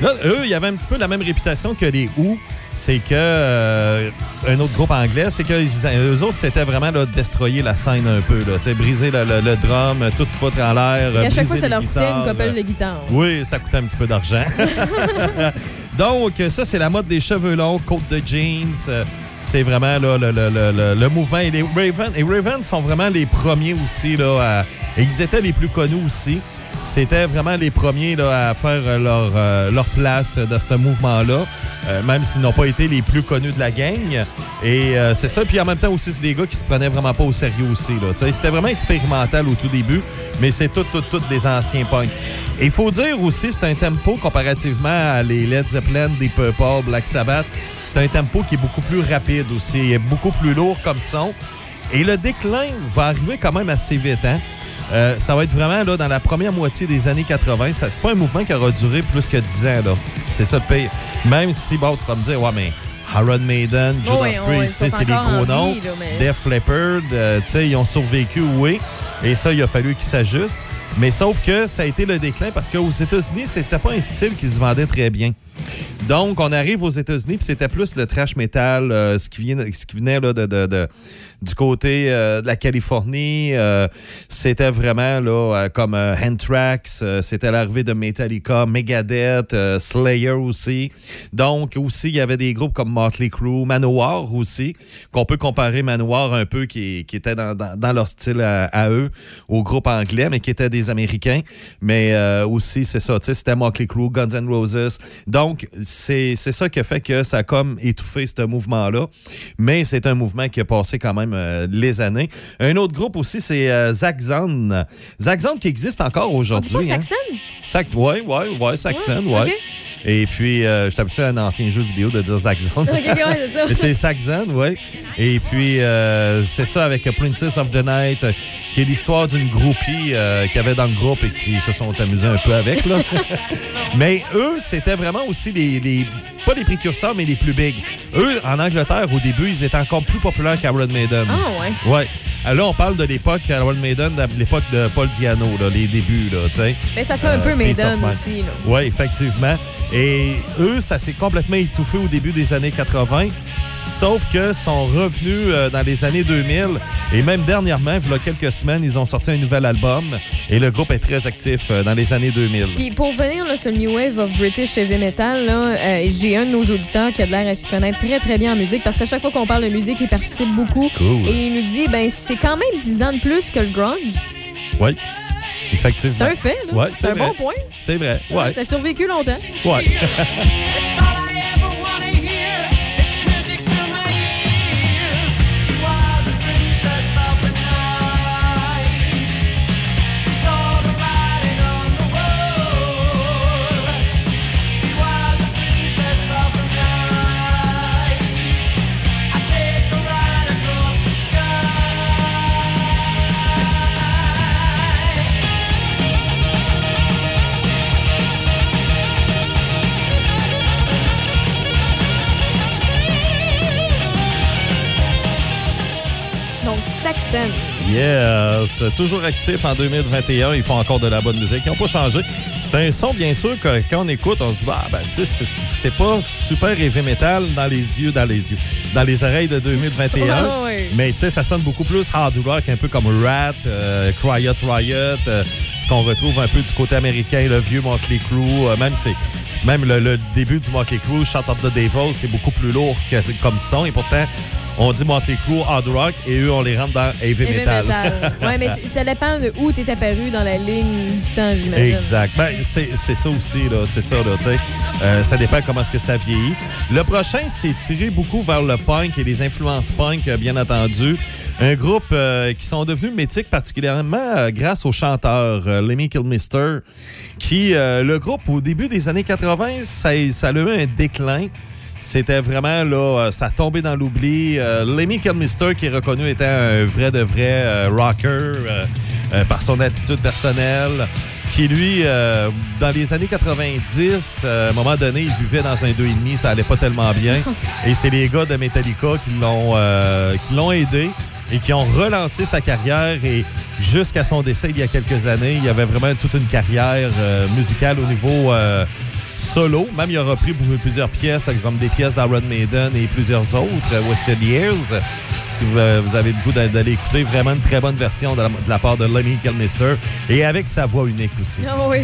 là, eux, il y avait un petit peu la même réputation que les Who. C'est que, euh, un autre groupe anglais, c'est que eux autres, c'était vraiment là, destroyer la scène un peu. Là, briser le, le- le drum, tout foutre en l'air. Et à chaque fois, ça leur coûtait une copelle de guitare. Oui, ça coûtait un petit peu d'argent. Donc, ça, c'est la mode des cheveux longs, côte de jeans. euh, C'est vraiment là, le, le- le- le- le mouvement. Et les Raven, et Raven sont vraiment les premiers aussi. Là, à- et ils étaient les plus connus aussi. C'était vraiment les premiers à faire euh, leur, euh, leur place dans ce mouvement-là, euh, même s'ils n'ont pas été les plus connus de la gang. Et c'est ça. Puis en même temps aussi, c'est des gars qui se prenaient vraiment pas au sérieux aussi. C'était vraiment expérimental au tout début, mais c'est tout, tout, tout des anciens punks. Il faut dire aussi, c'est un tempo comparativement à les Led Zeppelin, des Purple, Black Sabbath. C'est un tempo qui est beaucoup plus rapide aussi, il est beaucoup plus lourd comme son. Et le déclin va arriver quand même assez vite. Hein? Euh, ça va être vraiment là, dans la première moitié des années 80. Ça, c'est pas un mouvement qui aura duré plus que 10 ans. là. C'est ça le pire. Même si, bon, tu vas me dire, ouais, mais Iron Maiden, Judas Oui, Priest, c'est des gros noms. mais- Def Leppard, euh, tu sais, ils ont survécu, oui. Et ça, il a fallu qu'ils s'ajustent. Mais sauf que ça a été le déclin parce qu'aux États-Unis, c'était pas un style qui se vendait très bien. Donc, on arrive aux États-Unis, puis c'était plus le trash metal, euh, ce qui venait, ce qui venait là, de, de- de- du côté euh, de la Californie. euh, c'était vraiment là, euh, comme Anthrax, c'était l'arrivée de Metallica, Megadeth, Slayer aussi. Donc, aussi, il y avait des groupes comme Motley Crue, Manowar aussi, qu'on peut comparer Manowar un peu, qui, était dans, leur style à, à eux, au groupe anglais, mais qui étaient des Américains. Mais aussi, c'est ça, c'était Motley Crue, Guns N' Roses. Donc, c'est ça qui a fait que ça a comme étouffé ce mouvement-là. Mais c'est un mouvement qui a passé quand même euh, les années. Un autre groupe aussi, c'est euh, Zaxxon. Zaxxon qui existe encore aujourd'hui. On dit pas hein. Saxon? Sax, ouais, ouais, ouais, Saxon, Ouais. Et puis, euh, je suis habitué à un ancien jeu vidéo de dire Saxon. Ok, ok, ouais, c'est c'est Saxon, oui. Et puis, euh, c'est ça avec Princess of the Night, euh, qui est l'histoire d'une groupie qu'il y avait dans le groupe et qui se sont amusés un peu avec. Là. mais eux, c'était vraiment aussi les, les- Pas les précurseurs, mais les plus big. Eux, en Angleterre, au début, ils étaient encore plus populaires qu'Iron Maiden. Ah, ouais. Ouais. Alors là, on parle de l'époque Iron Maiden, de l'époque de Paul Diano, là, les débuts, là, tu sais. Mais ça fait un peu Euh, of Maiden aussi, là. Oui, effectivement. Et eux, ça s'est complètement étouffé au début des années 80. Sauf que sont revenus euh, dans les années 2000. Et même dernièrement, il y a quelques semaines, ils ont sorti un nouvel album. Et le groupe est très actif euh, dans les années 2000. Puis pour venir là, sur le New Wave of British Heavy Metal, euh, j'ai un de nos auditeurs qui a de l'air à s'y connaître très très bien en musique parce qu'à chaque fois qu'on parle de musique, il participe beaucoup. Cool. Et il nous dit, ben c'est quand même 10 ans de plus que le grunge. Oui, effectivement. C'est un fait, là. Ouais, c'est un vrai. bon point. C'est vrai, ouais. Ça a survécu longtemps. Ouais. Saxon. Yes, toujours actif en 2021. Ils font encore de la bonne musique. Ils n'ont pas changé. C'est un son, bien sûr, que quand on écoute, on se dit, bah, ben, tu sais, c'est- pas super heavy metal dans les yeux, dans les yeux, dans les oreilles de 2021. Ouais, ouais. Mais tu sais, ça sonne beaucoup plus hard rock, un peu comme Rat, euh, Quiet Riot. euh, ce qu'on retrouve un peu du côté américain, le vieux Motley Crue, euh, même c'est même le, le début du Motley Crue, Shut Up the Devil, c'est beaucoup plus lourd que, comme son. Et pourtant, on dit Motley Crue hard rock et eux, on les rentre dans heavy, Heavy metal. metal. ouais, mais ça dépend de où t'es apparu dans la ligne du temps, j'imagine. Exact. Ben, c'est c'est ça aussi, là. C'est ça, là, tu sais. Euh, ça dépend comment est-ce que ça vieillit. Le prochain, c'est tiré beaucoup vers le punk et les influences punk, euh, bien entendu. Un groupe euh, qui sont devenus mythiques, particulièrement euh, grâce au chanteur Lemmy Kilmister, qui, le groupe, au début des années 80, ça, ça a eu un déclin. C'était vraiment là, euh, ça a tombé dans l'oubli. Euh, Lemmy Kilmister, qui est reconnu étant un vrai de vrai euh, rocker par son attitude personnelle, qui lui, euh, dans les années 90, euh, à un moment donné, il vivait dans un 2,5, ça allait pas tellement bien. Et c'est les gars de Metallica qui l'ont euh, qui l'ont aidé et qui ont relancé sa carrière. Et jusqu'à son décès, il y a quelques années, il y avait vraiment toute une carrière musicale au niveau solo. Même, il a repris plusieurs pièces, comme des pièces d'Iron Maiden et plusieurs autres, euh, Wasted Years. Si vous, euh, avez le goût d'a- d'aller écouter, vraiment une très bonne version de la, de la part de Lemmy Kilmister et avec sa voix unique aussi. Ah oui.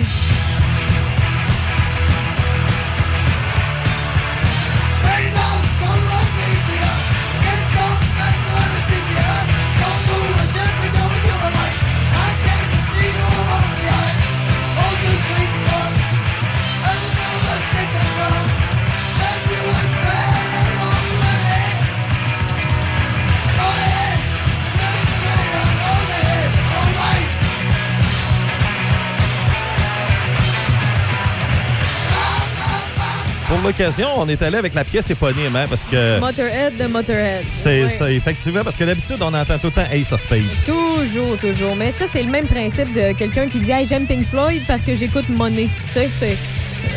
L'occasion, on est allé avec la pièce éponyme, hein, parce que Motorhead de Motorhead. c'est ça, effectivement, parce que d'habitude, on entend tout le temps Ace of Spades. Toujours, toujours. Mais ça, c'est le même principe de quelqu'un qui dit hey, j'aime Pink Floyd parce que j'écoute Money. Tu sais, c'est.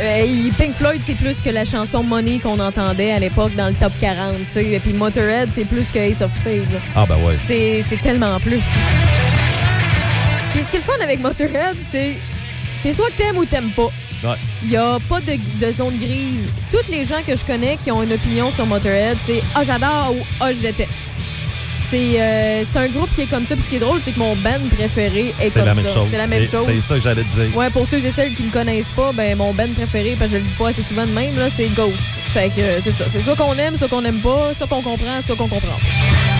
euh, Pink Floyd, c'est plus que la chanson Money qu'on entendait à l'époque dans le top 40. tu sais. Et puis Motorhead, c'est plus que Ace of Spades. là. Ah, ben ouais. C'est c'est tellement plus. Puis ce qui est le fun avec Motorhead, c'est. C'est soit que t'aimes ou t'aimes pas. Ouais. Il n'y a pas de, de zone grise. Toutes les gens que je connais qui ont une opinion sur Motorhead, c'est Ah, j'adore ou Ah, je déteste. C'est euh, c'est un groupe qui est comme ça. Puis ce qui est drôle, c'est que mon band préféré est, comme ça. C'est la même Et chose. C'est ça que j'allais te dire. Ouais, pour ceux et celles qui ne connaissent pas, ben mon band préféré, parce que je le dis pas assez souvent de même, là, c'est Ghost. Fait que euh, c'est ça. C'est soit qu'on aime, soit qu'on aime pas, soit qu'on comprend, soit qu'on comprend pas.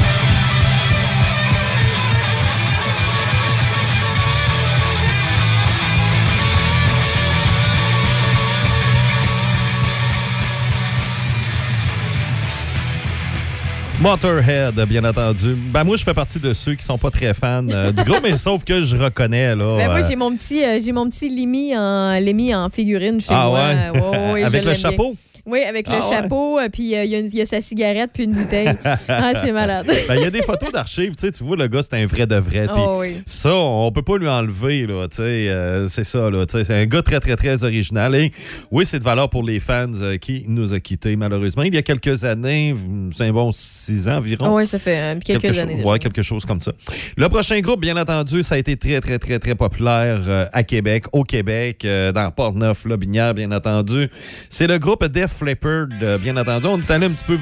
Motorhead, bien entendu. Ben moi, je fais partie de ceux qui sont pas très fans euh, du groupe, mais sauf que je reconnais là. Ben, moi, euh, j'ai mon petit, euh, j'ai mon petit Limi en, Lemmy en figurine chez Ah moi. ouais? Ouais, ouais, Avec je le bien. Oui, avec le Ah chapeau, euh, puis euh, il y, a y sa cigarette, puis une bouteille. ah, c'est malade. Ben, Il y a des photos d'archives, tu sais, tu vois, le gars, c'est un vrai de vrai. Oh oui. Ça, on peut pas lui enlever, là, tu sais, euh, c'est ça, là, tu sais, c'est un gars très, très, très original. Et oui, c'est de valeur pour les fans euh, qui nous a quittés, malheureusement. Il y a quelques années, c'est un bon six ans environ. Ouais, ça fait quelques Quelque années. déjà. ouais, quelque chose comme ça. Le prochain groupe, bien entendu, ça a été très, très, très, très populaire à Québec, au Québec, dans Port-Neuf, là, Binière, bien entendu. C'est le groupe Def Leppard, euh, bien entendu. On est allé un petit peu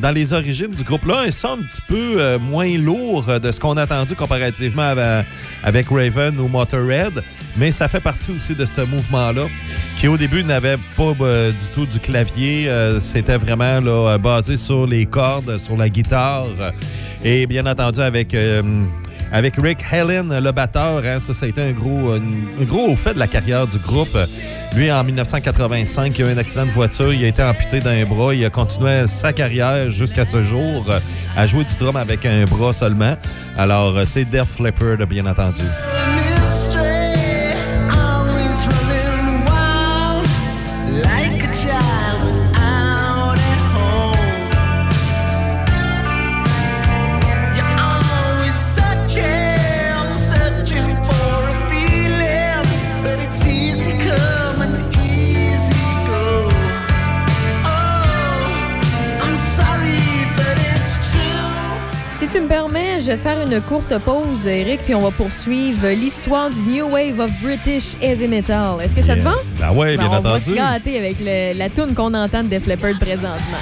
dans les origines du groupe-là, un son un petit peu euh, moins lourd euh, de ce qu'on a attendu comparativement avec, Raven ou Motorhead, mais ça fait partie aussi de ce mouvement-là, qui au début n'avait pas euh, du tout du clavier. C'était vraiment basé sur les cordes, sur la guitare. et bien entendu, avec, avec Rick Helen, le batteur, hein, ça, a été un gros, un, un gros fait de la carrière du groupe. Lui, en 1985, il a eu un accident de voiture, il a été amputé d'un bras, il a continué sa carrière jusqu'à ce jour euh, à jouer du drum avec un bras seulement. Alors, euh, c'est Def Leppard, bien entendu. Je vais faire une courte pause, Eric, puis on va poursuivre l'histoire du New Wave of British Heavy Metal. Est-ce que ça te va? Ben ouais, bien on va entendu. se gâter avec le- la tune qu'on entend de Def Leppard présentement.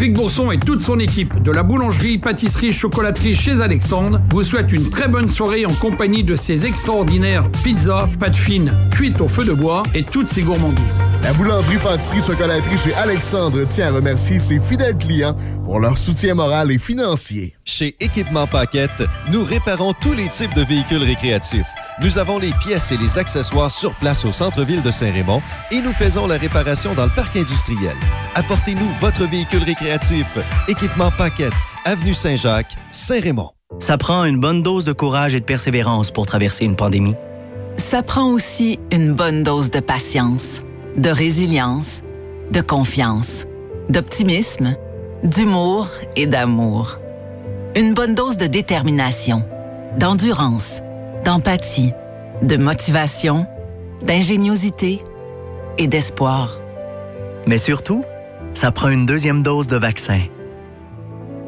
Patrick Bourson et toute son équipe de la boulangerie, pâtisserie, chocolaterie chez Alexandre vous souhaitent une très bonne soirée en compagnie de ces extraordinaires pizzas, pâtes fines, cuites au feu de bois et toutes ces gourmandises. La boulangerie pâtisserie chocolaterie chez Alexandre tient à remercier ses fidèles clients pour leur soutien moral et financier. Chez Équipement Paquette, nous réparons tous les types de véhicules récréatifs. Nous avons les pièces et les accessoires sur place au centre-ville de Saint-Raymond et nous faisons la réparation dans le parc industriel. Apportez-nous votre véhicule récréatif. Équipement Paquette, Avenue Saint-Jacques, Saint-Raymond. Ça prend une bonne dose de courage et de persévérance pour traverser une pandémie. Ça prend aussi une bonne dose de patience, de résilience, de confiance, d'optimisme, d'humour et d'amour. Une bonne dose de détermination, d'endurance, d'empathie, de motivation, d'ingéniosité et d'espoir. Mais surtout, ça prend une deuxième dose de vaccin.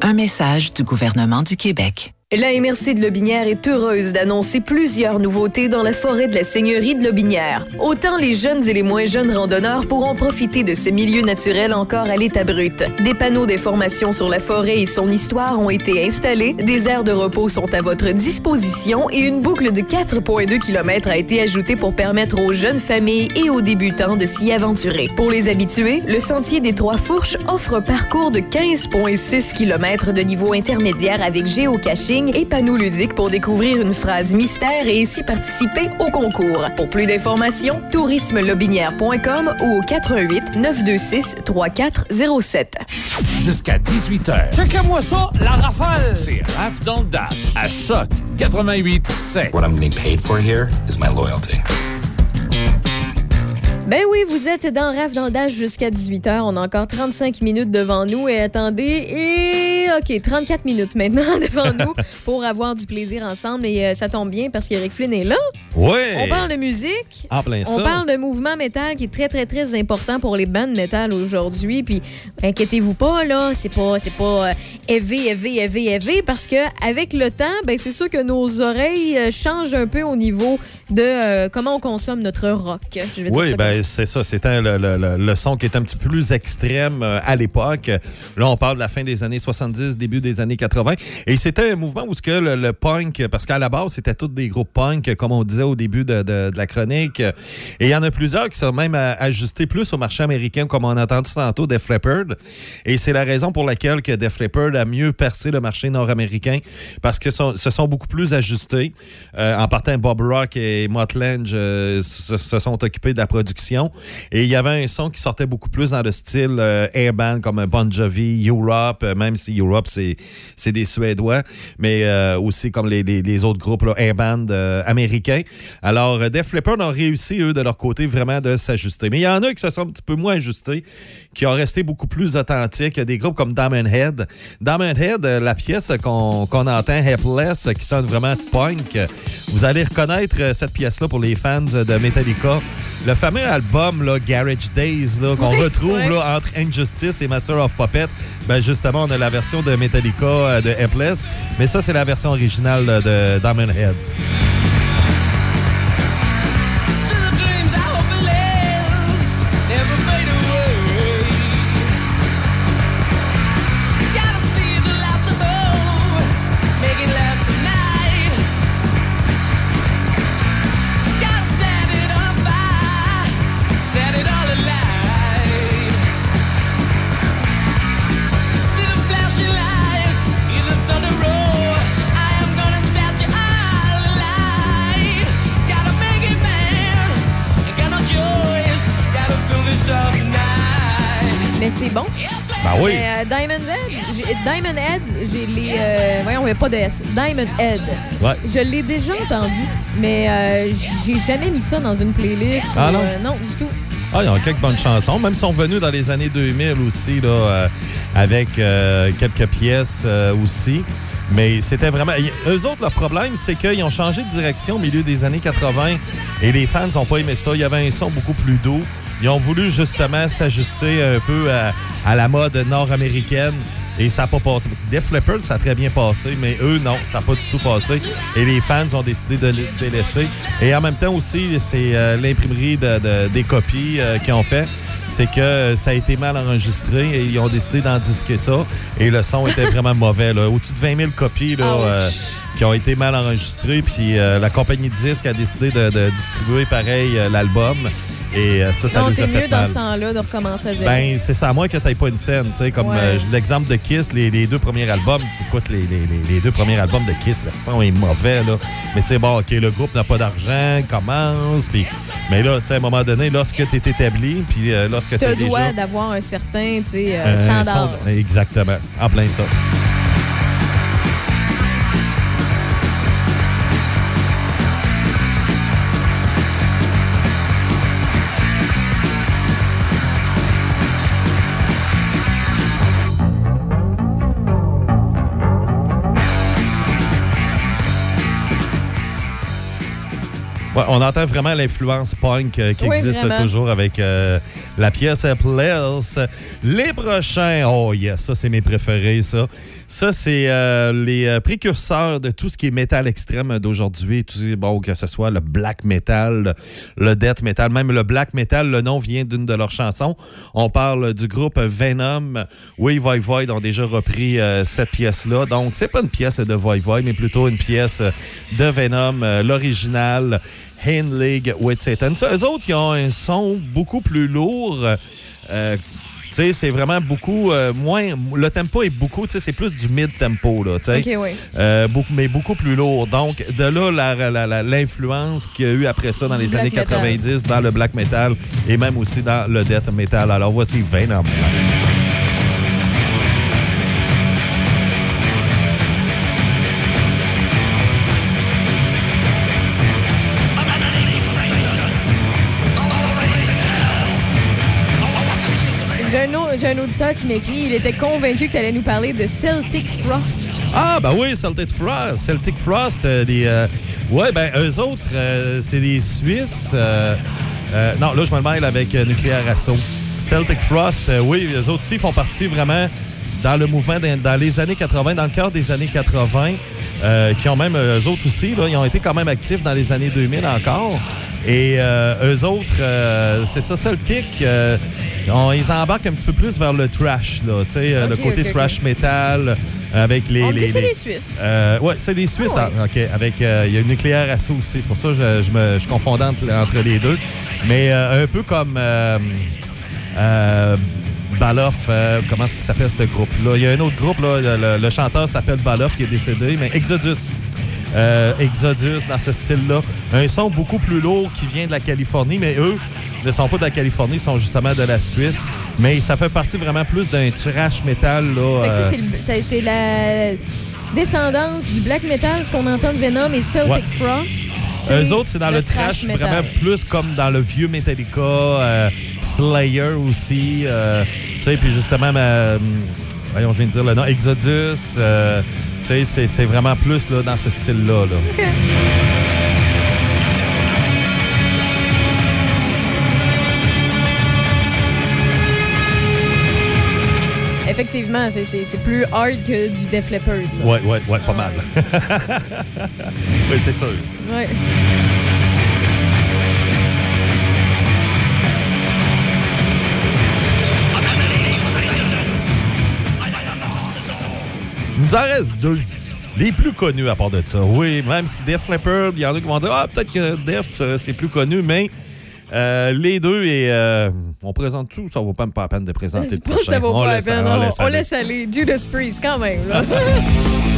Un message du gouvernement du Québec. La MRC de Lobinière est heureuse d'annoncer plusieurs nouveautés dans la forêt de la Seigneurie de Lobinière. Autant les jeunes et les moins jeunes randonneurs pourront profiter de ces milieux naturels encore à l'état brut. Des panneaux d'information sur la forêt et son histoire ont été installés, des aires de repos sont à votre disposition et une boucle de 4,2 km a été ajoutée pour permettre aux jeunes familles et aux débutants de s'y aventurer. Pour les habitués, le Sentier des Trois Fourches offre un parcours de 15,6 km de niveau intermédiaire avec géocaching et panneaux ludiques pour découvrir une phrase mystère et ainsi participer au concours. Pour plus d'informations, tourismelobinière.com ou au 88 926 3407. Jusqu'à 18h. Checkez-moi ça, la rafale! C'est Raph dans le Dash à Choc 88 7. What I'm getting paid for here is my loyalty. Ben oui, vous êtes dans RAF dans le Dash jusqu'à 18h. On a encore 35 minutes devant nous. Et attendez, et OK, 34 minutes maintenant devant nous pour avoir du plaisir ensemble. Et euh, ça tombe bien parce qu'Eric Flynn est là. Ouais. On parle de musique. En plein On ça. parle de mouvement métal qui est très, très, très important pour les bandes métal aujourd'hui. Puis, inquiétez-vous pas, là, c'est pas, c'est pas élevé, élevé, élevé, élevé, parce que avec le temps, ben, c'est sûr que nos oreilles euh, changent un peu au niveau de euh, comment on consomme notre rock. Je vais dire Oui, ça ben. C'est ça. C'était le, le- le- son qui est un petit peu plus extrême euh, à l'époque. Là, on parle de la fin des années 70, début des années 80. Et c'était un mouvement où ce que le, punk, parce qu'à la base, c'était tous des groupes punk, comme on disait au début de, de- la chronique. Et il y en a plusieurs qui sont même euh, ajustés plus au marché américain, comme on a entendu tantôt Def Leppard. Et c'est la raison pour laquelle que Def Leppard a mieux percé le marché nord-américain, parce que se sont beaucoup plus ajustés. Euh, en partant, Bob Rock et Mutt Lange euh, se sont occupés de la production. Et il y avait un son qui sortait beaucoup plus dans le style euh, airband comme Bon Jovi, Europe, euh, même si Europe, c'est des Suédois, mais euh, aussi comme les, les- autres groupes là, airband euh, américains. Alors, Def Leppard ont réussi, eux, de leur côté, vraiment de s'ajuster. Mais il y en a qui se sont un petit peu moins ajustés, qui ont resté beaucoup plus authentiques. Il y a des groupes comme Diamond Head. Diamond Head, la pièce qu'on entend, Helpless, qui sonne vraiment punk, vous allez reconnaître cette pièce-là pour les fans de Metallica. Le fameux album là, Garage Days qu'on Oui, retrouve oui. là, entre Injustice et Master of Puppet, ben justement, on a la version de Metallica euh, de Helpless, mais ça, c'est la version originale de, de Diamond Heads. Pas de S. Diamond Head. Ouais. Je l'ai déjà entendu, mais euh, j'ai jamais mis ça dans une playlist. Ah ou, non? euh, non, du tout. Ah, ils ont quelques bonnes chansons. Même sont venus dans les années 2000 aussi, là, euh, avec quelques pièces aussi. Mais c'était vraiment. Eux autres, leur problème, c'est qu'ils ont changé de direction au milieu des années 80 et les fans n'ont pas aimé ça. Il y avait un son beaucoup plus doux. Ils ont voulu justement s'ajuster un peu à, à la mode nord-américaine. Et ça n'a pas passé. Def Leppard, ça a très bien passé, mais eux, non, ça n'a pas du tout passé. Et les fans ont décidé de les délaisser. Et en même temps aussi, c'est euh, l'imprimerie de- de- des copies euh, qu'ils ont fait. c'est que ça a été mal enregistré et ils ont décidé d'en disquer ça. Et le son était vraiment mauvais. Au-dessus de 20 000 copies là, euh, qui ont été mal enregistrées. Puis euh, la compagnie de disques a décidé de, de distribuer pareil euh, l'album. Et euh, ça, ça non, nous t'es a fait mieux dans ce temps-là de recommencer à zéro. Ben, c'est ça, à moins que tu pas une scène. tu sais, Comme Ouais. euh, l'exemple de Kiss, les, les deux premiers albums, écoute, les, les- les- deux premiers albums de Kiss, le son est mauvais. Là. Mais tu sais, bon, OK, le groupe n'a pas d'argent, commence. Puis, mais là, tu sais, à un moment donné, lorsque tu es établi, puis euh, lorsque tu tu te déjà... dois d'avoir un certain tu sais, euh, standard. son- exactement, en plein ça. Ouais, on entend vraiment l'influence punk euh, qui Oui, existe vraiment. toujours avec euh, la pièce Place. Les prochains, oh yes, ça c'est mes préférés, ça. Ça, c'est euh, les euh, précurseurs de tout ce qui est métal extrême d'aujourd'hui. Bon, que ce soit le black metal, le death metal, même le black metal, le nom vient d'une de leurs chansons. On parle du groupe Venom. Oui, Void Void ont déjà repris euh, cette pièce-là. Donc, c'est pas une pièce de Void Void, mais plutôt une pièce de Venom, l'original. League with Satan. Ça, eux autres, qui ont un son beaucoup plus lourd. euh, tu sais, c'est vraiment beaucoup euh, moins. Le tempo est beaucoup, tu sais, c'est plus du mid-tempo, là, oui. Euh, beaucoup, mais beaucoup plus lourd. Donc, de là, l'influence qu'il y a eu après ça dans Du les années black metal. 90 dans le black metal et même aussi dans le death metal. Alors, voici Venom. J'ai j'ai un auditeur qui m'écrit, il était convaincu que tu allais nous parler de Celtic Frost. Ah, ben oui, Celtic Frost. Celtic Frost, euh, des. euh, ouais, ben, eux autres, euh, c'est des Suisses. euh, euh, non, là, je me le mêle avec euh, Nuclear Assault. Celtic Frost, euh, oui, eux autres aussi font partie vraiment dans le mouvement dans les années 80, dans le cœur des années 80, euh, qui ont même, eux autres aussi, là, ils ont été quand même actifs dans les années 2000 encore. Et euh, eux autres, euh, c'est ça, Celtic, euh, on- ils embarquent un petit peu plus vers le trash, là, tu sais, euh, le côté trash metal, euh, avec les... On les- dit que c'est les- des Suisses. euh, ouais, c'est des Suisses. Ah ah, OK. Avec, euh, il y a une nucléaire assaut aussi. C'est pour ça que je, je me, je confondais entre, les deux. Mais euh, un peu comme euh, euh, Baloff. euh, comment est-ce qu'il s'appelle ce groupe-là? Il y a un autre groupe, là, le, le chanteur s'appelle Baloff qui est décédé, mais Exodus. Euh, Exodus dans ce style-là. Un son beaucoup plus lourd qui vient de la Californie, mais eux ne sont pas de la Californie, ils sont justement de la Suisse. Mais ça fait partie vraiment plus d'un trash metal. Là, euh, ça, c'est la descendance du black metal, ce qu'on entend de Venom et Celtic Ouais. Frost. Eux autres, c'est dans le, trash, vraiment plus comme dans le vieux Metallica, euh, Slayer aussi. Euh, sais, puis justement, ma- voyons, je viens de dire le nom, Exodus. euh, tu sais, c'est- c'est vraiment plus là, dans ce style-là. Là. OK. Effectivement, c'est- c'est c'est plus hard que du Def Leppard. Ouais, ouais, ouais, pas mal. oui, c'est sûr. Ouais. Nous en reste deux. Les plus connus à part de ça. Oui, même si Def Leppard, il y en a qui vont dire Ah, peut-être que Def, euh, c'est plus connu, mais euh, les deux, et euh, on présente tout, ça vaut pas même pas la peine de présenter le prochain. ça vaut On pas la laisse- peine. on On, laisse aller. laisse aller. Judas Priest, quand même. Là.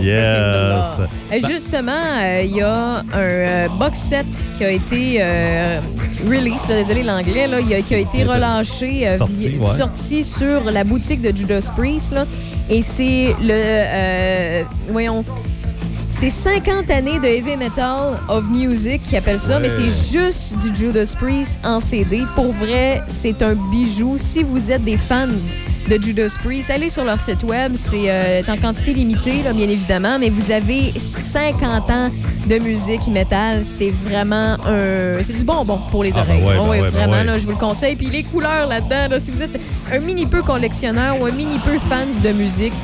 Yes. Ben- Justement, euh, il y a un euh, box set qui a été euh, release, là, désolé l'anglais, là, a- qui a été relâché, euh, Sorti, vi- ouais. sorti sur la boutique de Judas Priest. là. et c'est le. euh, voyons. C'est 50 années de heavy metal of music qui appellent ça, Ouais. mais c'est juste du Judas Priest en CD. Pour vrai, c'est un bijou. Si vous êtes des fans de Judas Priest, allez sur leur site web. C'est euh, en quantité limitée, là, bien évidemment, mais vous avez 50 ans de musique metal. C'est vraiment un... C'est du bonbon pour les Ah, ben oreilles. ouais, ben Oh, ouais, ben vraiment, là, je vous le conseille. Puis les couleurs là-dedans, là, si vous êtes un mini peu collectionneur ou un mini peu fans de musique,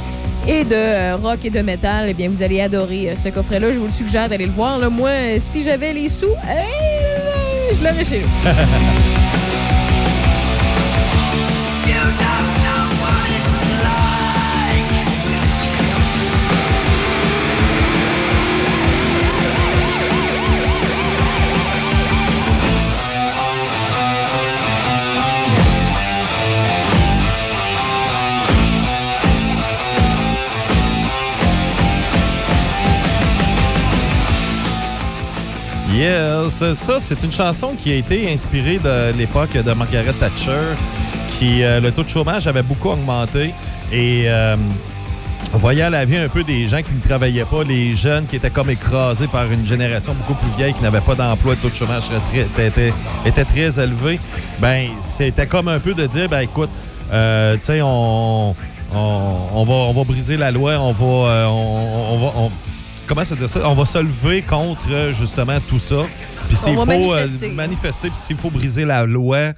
et de euh, rock et de métal, eh bien, vous allez adorer euh, ce coffret-là. Je vous le suggère d'aller le voir. là. Moi, euh, si j'avais les sous, eh, je l'aurais chez nous. Yes, ça, c'est une chanson qui a été inspirée de l'époque de Margaret Thatcher, qui euh, le taux de chômage avait beaucoup augmenté et euh, on voyait à la vie un peu des gens qui ne travaillaient pas, les jeunes qui étaient comme écrasés par une génération beaucoup plus vieille qui n'avait pas d'emploi, le taux de chômage était, très élevé. Ben, c'était comme un peu de dire, ben écoute, euh, tu sais, on, on, va, on va briser la loi, on va, euh, on, va, comment se dire ça? On va se lever contre euh, justement tout ça. Puis s'il faut euh, manifester. manifester, puis s'il faut briser la loi.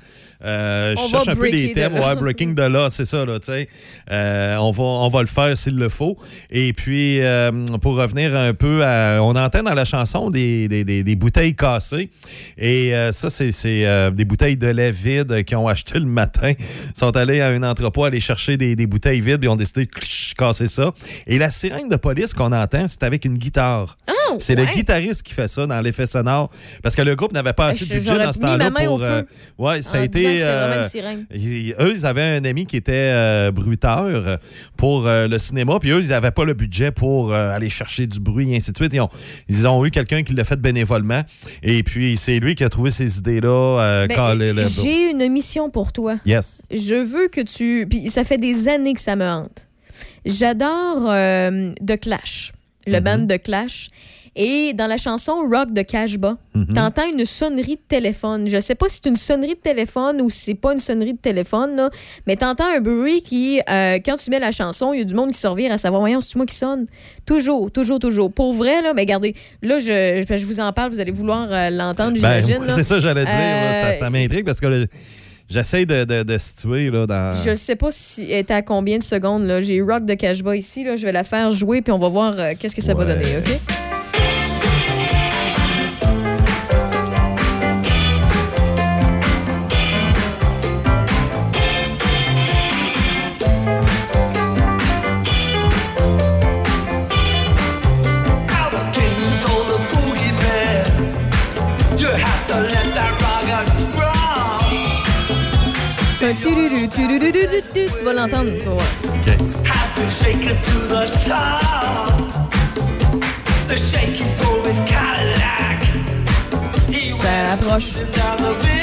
Euh, je cherche un peu des thèmes, ouais, breaking the law, c'est ça, là, tu sais. Euh, on, va, on va le faire s'il le faut. Et puis, euh, pour revenir un peu à. On entend dans la chanson des, des, des- des bouteilles cassées. Et ça, c'est c'est, des bouteilles de lait vides qu'ils ont acheté le matin. Ils sont allés à un entrepôt aller chercher des, des bouteilles vides et ont décidé de casser ça. Et la sirène de police qu'on entend, c'est avec une guitare. c'est le guitariste qui fait ça dans l'effet sonore. Parce que le groupe n'avait pas assez de budget dans ce temps-là pour. ouais, ça a en été. Euh, ils- eux, ils avaient un ami qui était euh, bruiteur pour euh, le cinéma, puis eux, ils n'avaient pas le budget pour euh, aller chercher du bruit et ainsi de suite. Ils ont, ils ont eu quelqu'un qui l'a fait bénévolement, et puis c'est lui qui a trouvé ces idées-là. Ben, J'ai une mission pour toi. Yes. Je veux que tu. Puis ça fait des années que ça me hante. J'adore The Clash, le Mm-hmm. band de Clash. Et dans la chanson Rock de Cashba, Mm-hmm. t'entends une sonnerie de téléphone. Je sais pas si c'est une sonnerie de téléphone ou si c'est pas une sonnerie de téléphone, là, mais t'entends un bruit qui, euh, quand tu mets la chanson, il y a du monde qui se revient à savoir, voyons, c'est moi qui sonne? Toujours, toujours, toujours. Pour vrai, là, mais regardez, là, je, je vous en parle, vous allez vouloir euh, l'entendre, Ben, j'imagine. c'est ça, que j'allais dire. là, ça Euh, ça m'intrigue parce que le- j'essaie de, de, de situer là, dans. Je sais pas si elle est à combien de secondes. là. J'ai Rock de Cashba ici. Là. Je vais la faire jouer puis on va voir euh, qu'est-ce que ça va donner. OK? Un tududu, tududu. Tu vas l'entendre. Has been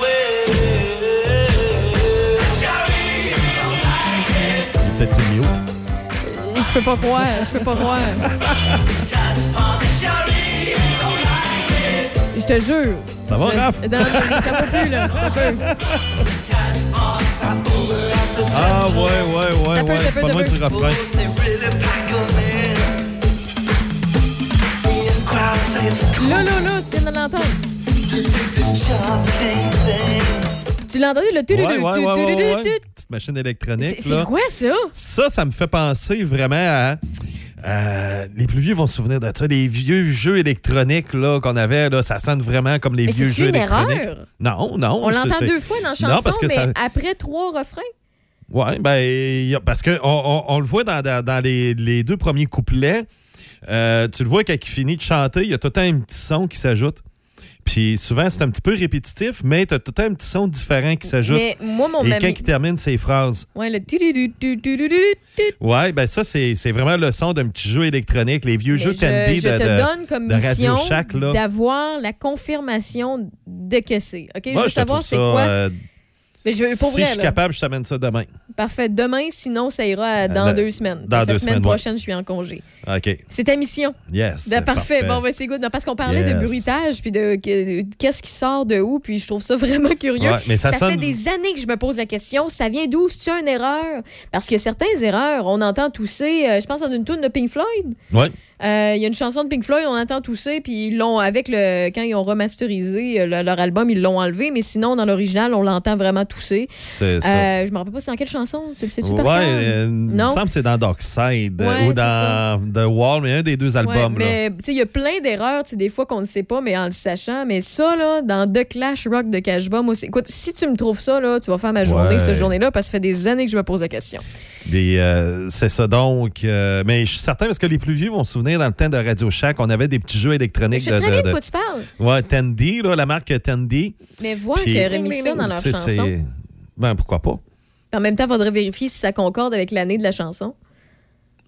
wait. Shouting, don't like it. Peut-être mute? Euh, Je peux pas croire. Je peux pas croire. te jure. Ça va, Je- Raph? Non, non, ça va plus, là. Ah, ouais, ouais, ouais, peu, ouais. peu, Pas loin du refrain. Là, là, là, tu viens de l'entendre. Tu l'as entendu, le tu Ouais, ouais, ouais, Petite machine électronique. c'est quoi ça? Ça, ça me fait penser vraiment à. Euh, les plus vieux vont se souvenir de ça, les vieux jeux électroniques là, qu'on avait, là, ça sonne vraiment comme les Mais vieux jeux une électroniques. erreur? Non, non. On l'entend deux fois dans la chanson, Non, parce que mais ça- après trois refrains? Oui, ben, parce qu'on on, on le voit dans, dans- dans les, les deux premiers couplets. Euh, tu le vois quand il finit de chanter, il y a tout le temps un petit son qui s'ajoute. Puis souvent, c'est un petit peu répétitif, mais tu as tout un petit son différent qui s'ajoute. Mais moi, mon Et quand il termine ses phrases. Ouais, le. Ouais, ben ça, c'est c'est vraiment le son d'un petit jeu électronique. Les vieux Mais jeux je, Tandy je de, te de- donne comme de Radio mission Shack. Là. d'avoir la confirmation de que c'est. OK? je veux savoir c'est quoi? euh, Mais je veux, pour si vrai, je suis là. capable, je t'amène ça demain. Parfait. Demain, sinon, ça ira à- dans Euh, deux semaines. dans deux la semaine semaines, ouais. prochaine, je suis en congé. OK. C'est ta mission. Yes. Ben, parfait. parfait. Bon, ben, c'est good. Non, parce qu'on parlait de bruitage, puis de que- qu'est-ce qui sort de où, puis je trouve ça vraiment curieux. Ouais, mais ça fait sonne- des années que je me pose la question, ça vient d'où? C'est une erreur? Parce que certaines erreurs, on entend tousser, euh, je pense dans une tune de Pink Floyd. Euh, Il y a une chanson de Pink Floyd, on entend tousser, puis ils l'ont, avec le, quand ils ont remasterisé euh, le- leur album, ils l'ont enlevé, mais sinon, dans l'original, on l'entend vraiment tousser. C'est ça. Euh, je me rappelle pas c'est dans quelle chanson, tu le sais-tu Ouais, euh, il me Non? semble que c'est dans Darkside Ouais, ou dans The Wall, mais un des deux albums. Ouais, là. mais tu sais, il y a plein d'erreurs, tu sais, des fois qu'on ne sait pas, mais en le sachant. Mais ça, là, dans The Clash Rock de Cashba, moi, c'est- écoute, si tu me trouves ça, là, tu vas faire ma journée, cette journée-là, parce que ça fait des années que je me pose la question. Euh, c'est ça donc. euh, mais je suis certain parce que les plus vieux vont se souvenir dans le temps de Radio Shack, on avait des petits jeux électroniques. Je sais de, très bien de de- quoi tu parles. Ouais, Tandy, là, la marque Tandy. Mais voir qu'ils auraient mis ça dans leur chanson. Ben, pourquoi pas? En même temps, il faudrait vérifier si ça concorde avec l'année de la chanson.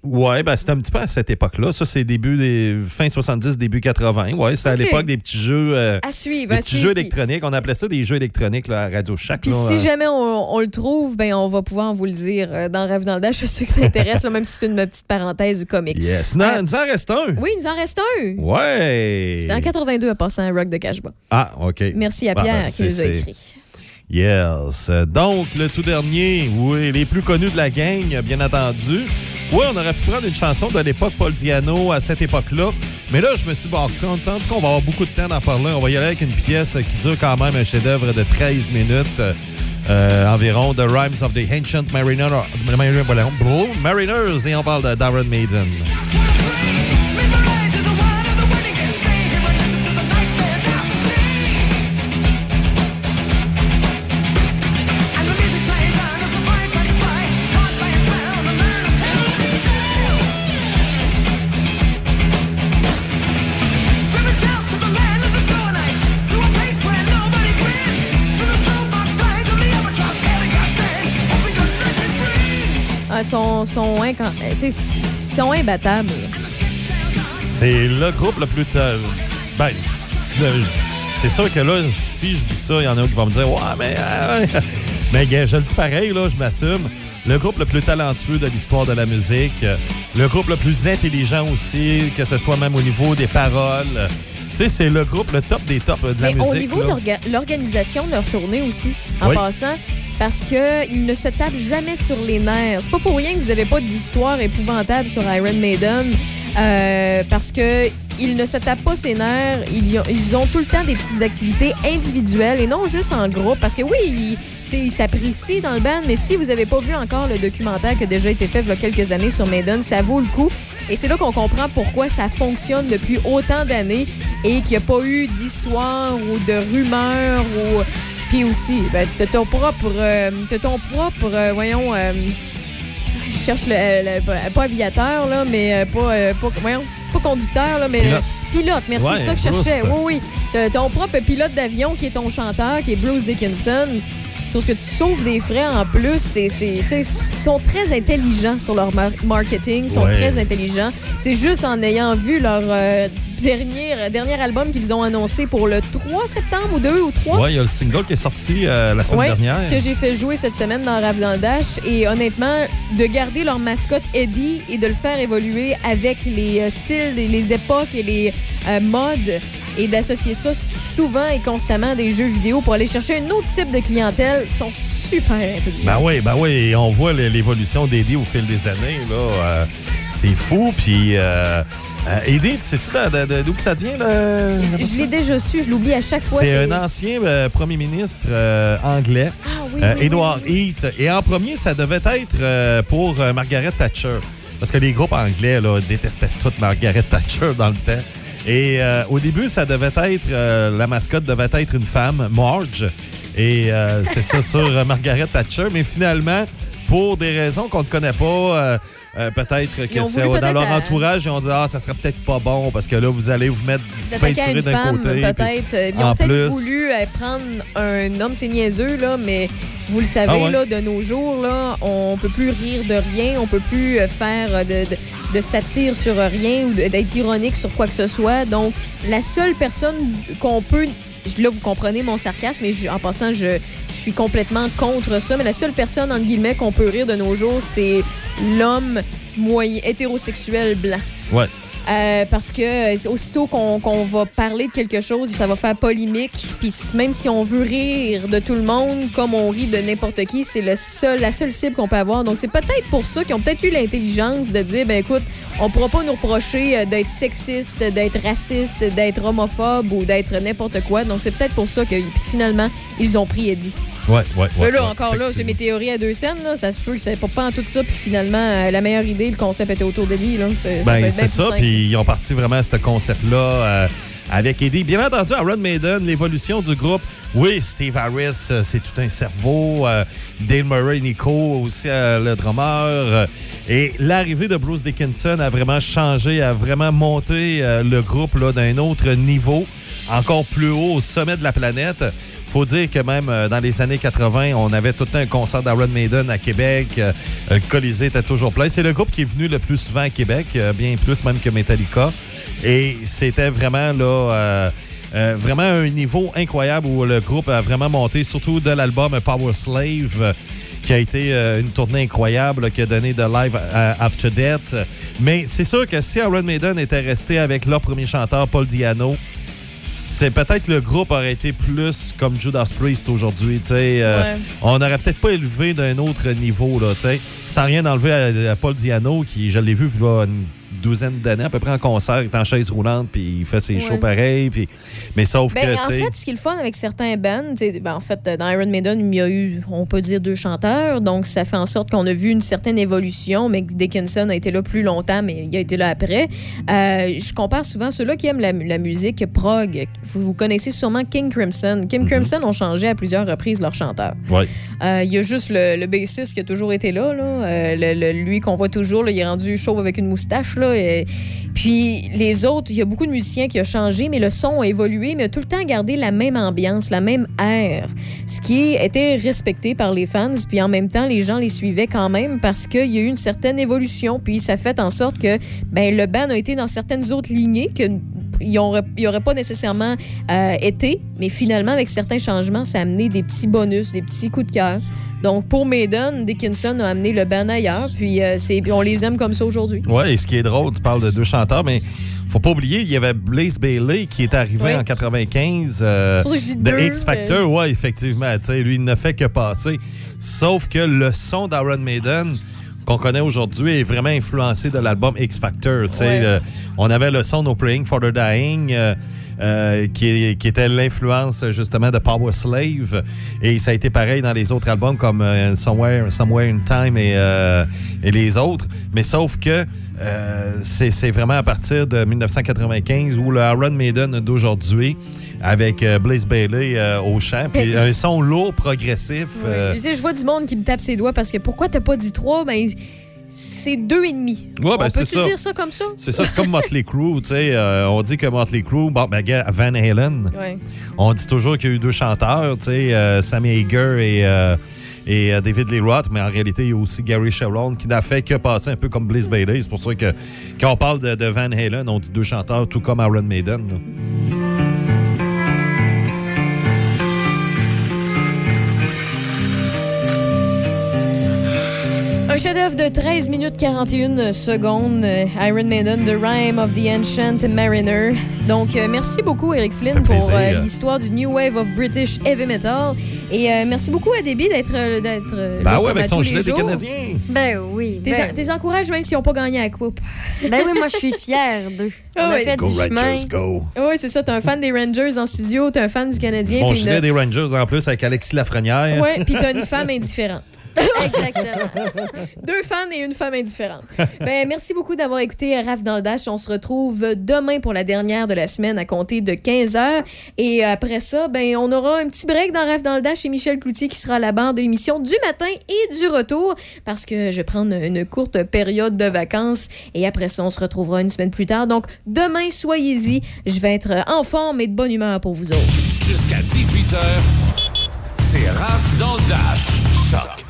Ouais, ben c'était un petit peu à cette époque-là. Ça, c'est début des fin 70, début 80. Ouais, c'est à l'époque des petits jeux. euh, À suivre, Des à suivre. jeux électroniques. On appelait ça des jeux électroniques là, à Radio Shack. Puis si euh. jamais on, on le trouve, ben on va pouvoir vous le dire euh, dans Rêve dans le Dash. Je suis sûr que ça intéresse, même si c'est une petite parenthèse comique. Yes. Non, Euh, il nous en reste un. Oui, nous en reste un. Ouais. C'est en 82 à passer un rock de Cashba. Ah, OK. Merci à Ah, Pierre ben, qui nous a écrit. Yes. Donc, le tout dernier, oui, les plus connus de la gang, bien entendu. Oui, on aurait pu prendre une chanson de l'époque Paul Diano à cette époque-là. Mais là, je me suis dit, bon, content qu'on va avoir beaucoup de temps d'en parler. On va y aller avec une pièce qui dure quand même un chef-d'œuvre de 13 minutes euh, environ, The Rhymes of the Ancient Mariner, Mariners. Et on parle de Darren Maiden. Sont, sont, incan- euh, sont imbattables. C'est le groupe le plus. Ben, c'est sûr que là, si je dis ça, il y en a qui vont me dire Ouais, mais. euh, mais je le dis pareil, là, je m'assume. Le groupe le plus talentueux de l'histoire de la musique. euh, Le groupe le plus intelligent aussi, que ce soit même au niveau des paroles. Tu sais, c'est le groupe, le top des tops de la Mais au musique. niveau de là. l'organisation de leur tournée aussi, en Oui. passant, parce qu'ils ne se tapent jamais sur les nerfs. C'est pas pour rien que vous n'avez pas d'histoire épouvantable sur Iron Maiden, euh, parce que ils ne se tapent pas ses nerfs. Ils, ont, tout le temps des petites activités individuelles et non juste en groupe. Parce que oui, ils ils s'apprécient dans le band, mais si vous n'avez pas vu encore le documentaire qui a déjà été fait il y a quelques années sur Maiden, ça vaut le coup. Et c'est là qu'on comprend pourquoi ça fonctionne depuis autant d'années et qu'il n'y a pas eu d'histoire ou de rumeurs ou. Puis aussi, ben, t'as ton propre. euh, t'as ton propre. euh, voyons. euh, je cherche le, le- pas- aviateur, là, mais euh, pas, euh, pas. Voyons. Pas conducteur, là, mais. Pilote. Pilote, merci, Ouais, c'est ça que je cherchais. Bruce. Oui, oui. T'as ton propre pilote d'avion qui est ton chanteur, qui est Bruce Dickinson. Sauf que tu sauves des frais en plus. C'est, c'est- tu sais, Ils sont très intelligents sur leur mar- marketing. Ils sont Ouais. très intelligents. C'est juste en ayant vu leur euh, dernier, dernier album qu'ils ont annoncé pour le 3 septembre ou 2 ou 3. Ouais, il y a le single qui est sorti euh, la semaine Ouais, dernière. que j'ai fait jouer cette semaine dans Rave dans le Dash. Et honnêtement, de garder leur mascotte Eddie et de le faire évoluer avec les euh, styles, les, les époques et les euh, modes et d'associer ça souvent et constamment à des jeux vidéo pour aller chercher un autre type de clientèle sont super intelligents. Ben oui, ben oui, et on voit l'évolution d'Eddie au fil des années. là. euh, c'est fou. Puis, euh, Edith, c'est ça d'où que ça vient, là? Je, je l'ai déjà su, je l'oublie à chaque fois. C'est un ancien euh, premier ministre euh, anglais, oui, oui, Edward Heath. Et en premier, ça devait être pour Margaret Thatcher. Parce que les groupes anglais là, détestaient toute Margaret Thatcher dans le temps. Et au début, ça devait être, la mascotte devait être une femme, Marge. Et c'est ça sur Margaret Thatcher. Mais finalement, pour des raisons qu'on ne connaît pas, euh, euh, peut-être que c'est voulu dans leur à- entourage, ils ont dit Ah, ça serait peut-être pas bon parce que là, vous allez vous mettre Vous peinturé une d'un côté. peut-être. puis Ils ont peut-être plus- voulu euh, prendre un homme, c'est niaiseux, là, mais vous le savez, Ah ouais. là, de nos jours, là, on peut plus rire de rien, on peut plus euh, faire euh, de, de- de satire sur rien ou d'être ironique sur quoi que ce soit. Donc, la seule personne qu'on peut Là, vous comprenez mon sarcasme, mais je- en passant, je, suis complètement contre ça. Mais la seule personne, entre guillemets, qu'on peut rire de nos jours, c'est l'homme moyen, hétérosexuel blanc. Euh, parce que euh, aussitôt qu'on va parler de quelque chose, ça va faire polémique. Puis même si on veut rire de tout le monde, comme on rit de n'importe qui, c'est seul, la seule cible qu'on peut avoir. Donc c'est peut-être pour ça qu'ils ont peut-être eu l'intelligence de dire, ben écoute, on pourra pas nous reprocher euh, d'être sexiste, d'être raciste, d'être homophobe ou d'être n'importe quoi. Donc c'est peut-être pour ça que finalement ils ont pris Eddie. Ouais, ouais, ouais. Mais là, ouais, encore là, c'est mes théories à deux scènes. Là. Ça se peut que c'est pas, pas en tout ça. Puis finalement, euh, la meilleure idée, le concept était autour de lui. Là. Ça- ça Ben, c'est ça. Puis ils ont parti vraiment ce concept-là euh, avec Eddie. Bien entendu, Iron Maiden, l'évolution du groupe. Oui, Steve Harris, euh, c'est tout un cerveau. Dale Murray, Nico, aussi le drummer. Et l'arrivée de Bruce Dickinson a vraiment changé, a vraiment monté le groupe d'un autre niveau, encore plus haut, au sommet de la planète. Faut dire que même euh, dans les années 80, on avait tout le temps un concert d'Iron Maiden à Québec. Euh, le Colisée était toujours plein. C'est le groupe qui est venu le plus souvent à Québec, euh, bien plus même que Metallica. Et c'était vraiment là. vraiment un niveau incroyable où le groupe a vraiment monté, surtout de l'album Power Slave, qui a été une tournée incroyable, qui a donné de live euh, After Death. Mais c'est sûr que si Iron Maiden était resté avec leur premier chanteur, Paul Diano, c'est peut-être le groupe aurait été plus comme Judas Priest aujourd'hui. Euh, Ouais. On n'aurait peut-être pas élevé d'un autre niveau, là, tu sais. sans rien enlever à, à Paul Diano, qui, je l'ai vu il y a une douzaine d'années, à peu près en concert, il est en chaise roulante, puis il fait ses Ouais. shows pareils. Puis... Mais sauf Ben, que, en fait, ce qui est le fun avec certains bands, ben, en fait, dans Iron Maiden, il y a eu, on peut dire, deux chanteurs. Donc, ça fait en sorte qu'on a vu une certaine évolution, mais Dickinson a été là plus longtemps, mais il a été là après. Euh, je compare souvent ceux-là qui aiment la, la musique prog. Vous, vous connaissez sûrement King Crimson. King Crimson ont changé à plusieurs reprises leur chanteur. ouais. Euh, Il y a juste le, le bassiste qui a toujours été là. là. Euh, le- le- lui qu'on voit toujours, là, il est rendu chauve avec une moustache. Là, et- puis les autres, il y a beaucoup de musiciens qui ont changé, mais le son a évolué, mais a tout le temps gardé la même ambiance, la même air. Ce qui était respecté par les fans, puis en même temps, les gens les suivaient quand même parce qu'il y a eu une certaine évolution, puis ça fait en sorte que ben, le band a été dans certaines autres lignées que ils n'auraient pas nécessairement euh, été, mais finalement, avec certains changements, ça a amené des petits bonus, des petits coups de cœur. Donc, pour Maiden, Dickinson a amené le band ailleurs, puis, euh, c'est- on les aime comme ça aujourd'hui. Ouais, et ce qui est drôle, tu parles de deux chanteurs, mais faut pas oublier, il y avait Blaze Bailey qui est arrivé en 95 euh, de X Factor. Ouais, effectivement. tu sais, lui, il ne fait que passer. Sauf que le son d'Iron Maiden qu'on connaît aujourd'hui est vraiment influencé de l'album X Factor. Ouais. le- on avait le son No Praying for the Dying. euh, euh, qui, était l'influence justement de Power Slave. Et ça a été pareil dans les autres albums comme euh, Somewhere, Somewhere in Time et, euh, et les autres. Mais sauf que c'est vraiment à partir de 1995 où le Iron Maiden d'aujourd'hui avec Blaze Bailey euh, au chant. Puis un son lourd progressif euh, Je sais, je vois du monde qui me tape ses doigts parce que pourquoi t'as pas dit trois? Ben, c'est deux et demi. Ouais, ben, on peut-tu ça. dire ça comme ça? c'est ça, c'est comme Motley Crue, tu sais. euh, on dit que Motley Crue, bon, ben, Van Halen, Ouais. on dit toujours qu'il y a eu deux chanteurs, tu sais, euh, Sammy Hager et, euh, et euh, David Lee Roth, mais en réalité, il y a aussi Gary Sharon qui n'a fait que passer un peu comme Blaze Bailey. C'est pour ça que quand on parle de, de Van Halen, on dit deux chanteurs, tout comme Iron Maiden. là. Chef-d'œuvre de 13 minutes 41 secondes, euh, Iron Maiden, The Rhyme of the Ancient Mariner. Donc, euh, merci beaucoup, Eric Flynn, pour euh, l'histoire du New Wave of British Heavy Metal. Et euh, merci beaucoup à Debbie d'être d'être Ben ouais, avec son gilet les des. Canadiens. Ben oui. T'es Ben, encourages même s'ils n'ont pas gagné à la coupe. ben oui, moi, je suis fière d'eux. On Ah a fait Go du chemin. Rangers, go. Oui, c'est ça. T'es un fan des Rangers en studio, t'es un fan du Canadien. Mon gilet une- des Rangers en plus avec Alexis Lafrenière. Ouais, puis t'as une femme indifférente. Exactement. Deux fans et une femme indifférente. Ben, merci beaucoup d'avoir écouté Raph dans le Dash. On se retrouve demain pour la dernière de la semaine à compter de 15 heures. Et après ça, ben, on aura un petit break dans Raph dans le Dash et Michel Cloutier qui sera à la barre de l'émission du matin et du retour parce que je vais prendre une courte période de vacances et après ça, on se retrouvera une semaine plus tard. Donc, demain, soyez-y. Je vais être en forme et de bonne humeur pour vous autres. Jusqu'à 18h, c'est Raph dans le Dash. Choc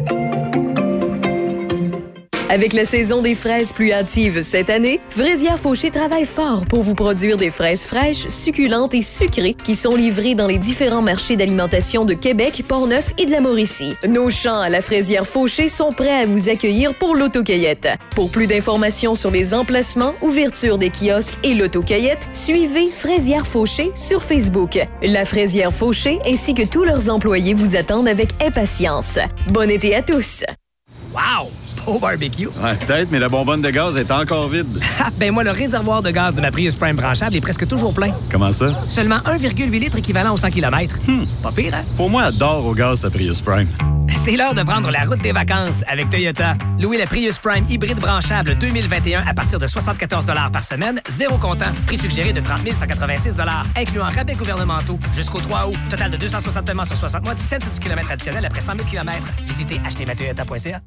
Avec la saison des fraises plus hâtives cette année, Fraisière Fauché travaille fort pour vous produire des fraises fraîches, succulentes et sucrées qui sont livrées dans les différents marchés d'alimentation de Québec, Portneuf et de la Mauricie. Nos champs à la Fraisière Fauché sont prêts à vous accueillir pour l'autocueillette. Pour plus d'informations sur les emplacements, ouverture des kiosques et l'autocueillette, suivez Fraisière Fauché sur Facebook. La Fraisière Fauché ainsi que tous leurs employés vous attendent avec impatience. Bon été à tous! Wow! Beau barbecue! Ouais, peut-être, mais la bonbonne de gaz est encore vide. Ah, ben moi, le réservoir de gaz de ma Prius Prime branchable est presque toujours plein. Comment ça? Seulement 1,8 litres équivalent au 100 km. Pas pire, hein? Pour moi, adore au gaz ta Prius Prime. C'est l'heure de prendre la route des vacances avec Toyota. Louez la Prius Prime hybride branchable 2021 à partir de 74 par semaine, zéro comptant. Prix suggéré de 30 186 incluant rabais gouvernementaux. Jusqu'au 3 août. Total de 260 paiements sur 60 mois, 17 du kilomètre additionnel après 100 000 km. Visitez htmatoyota.ca.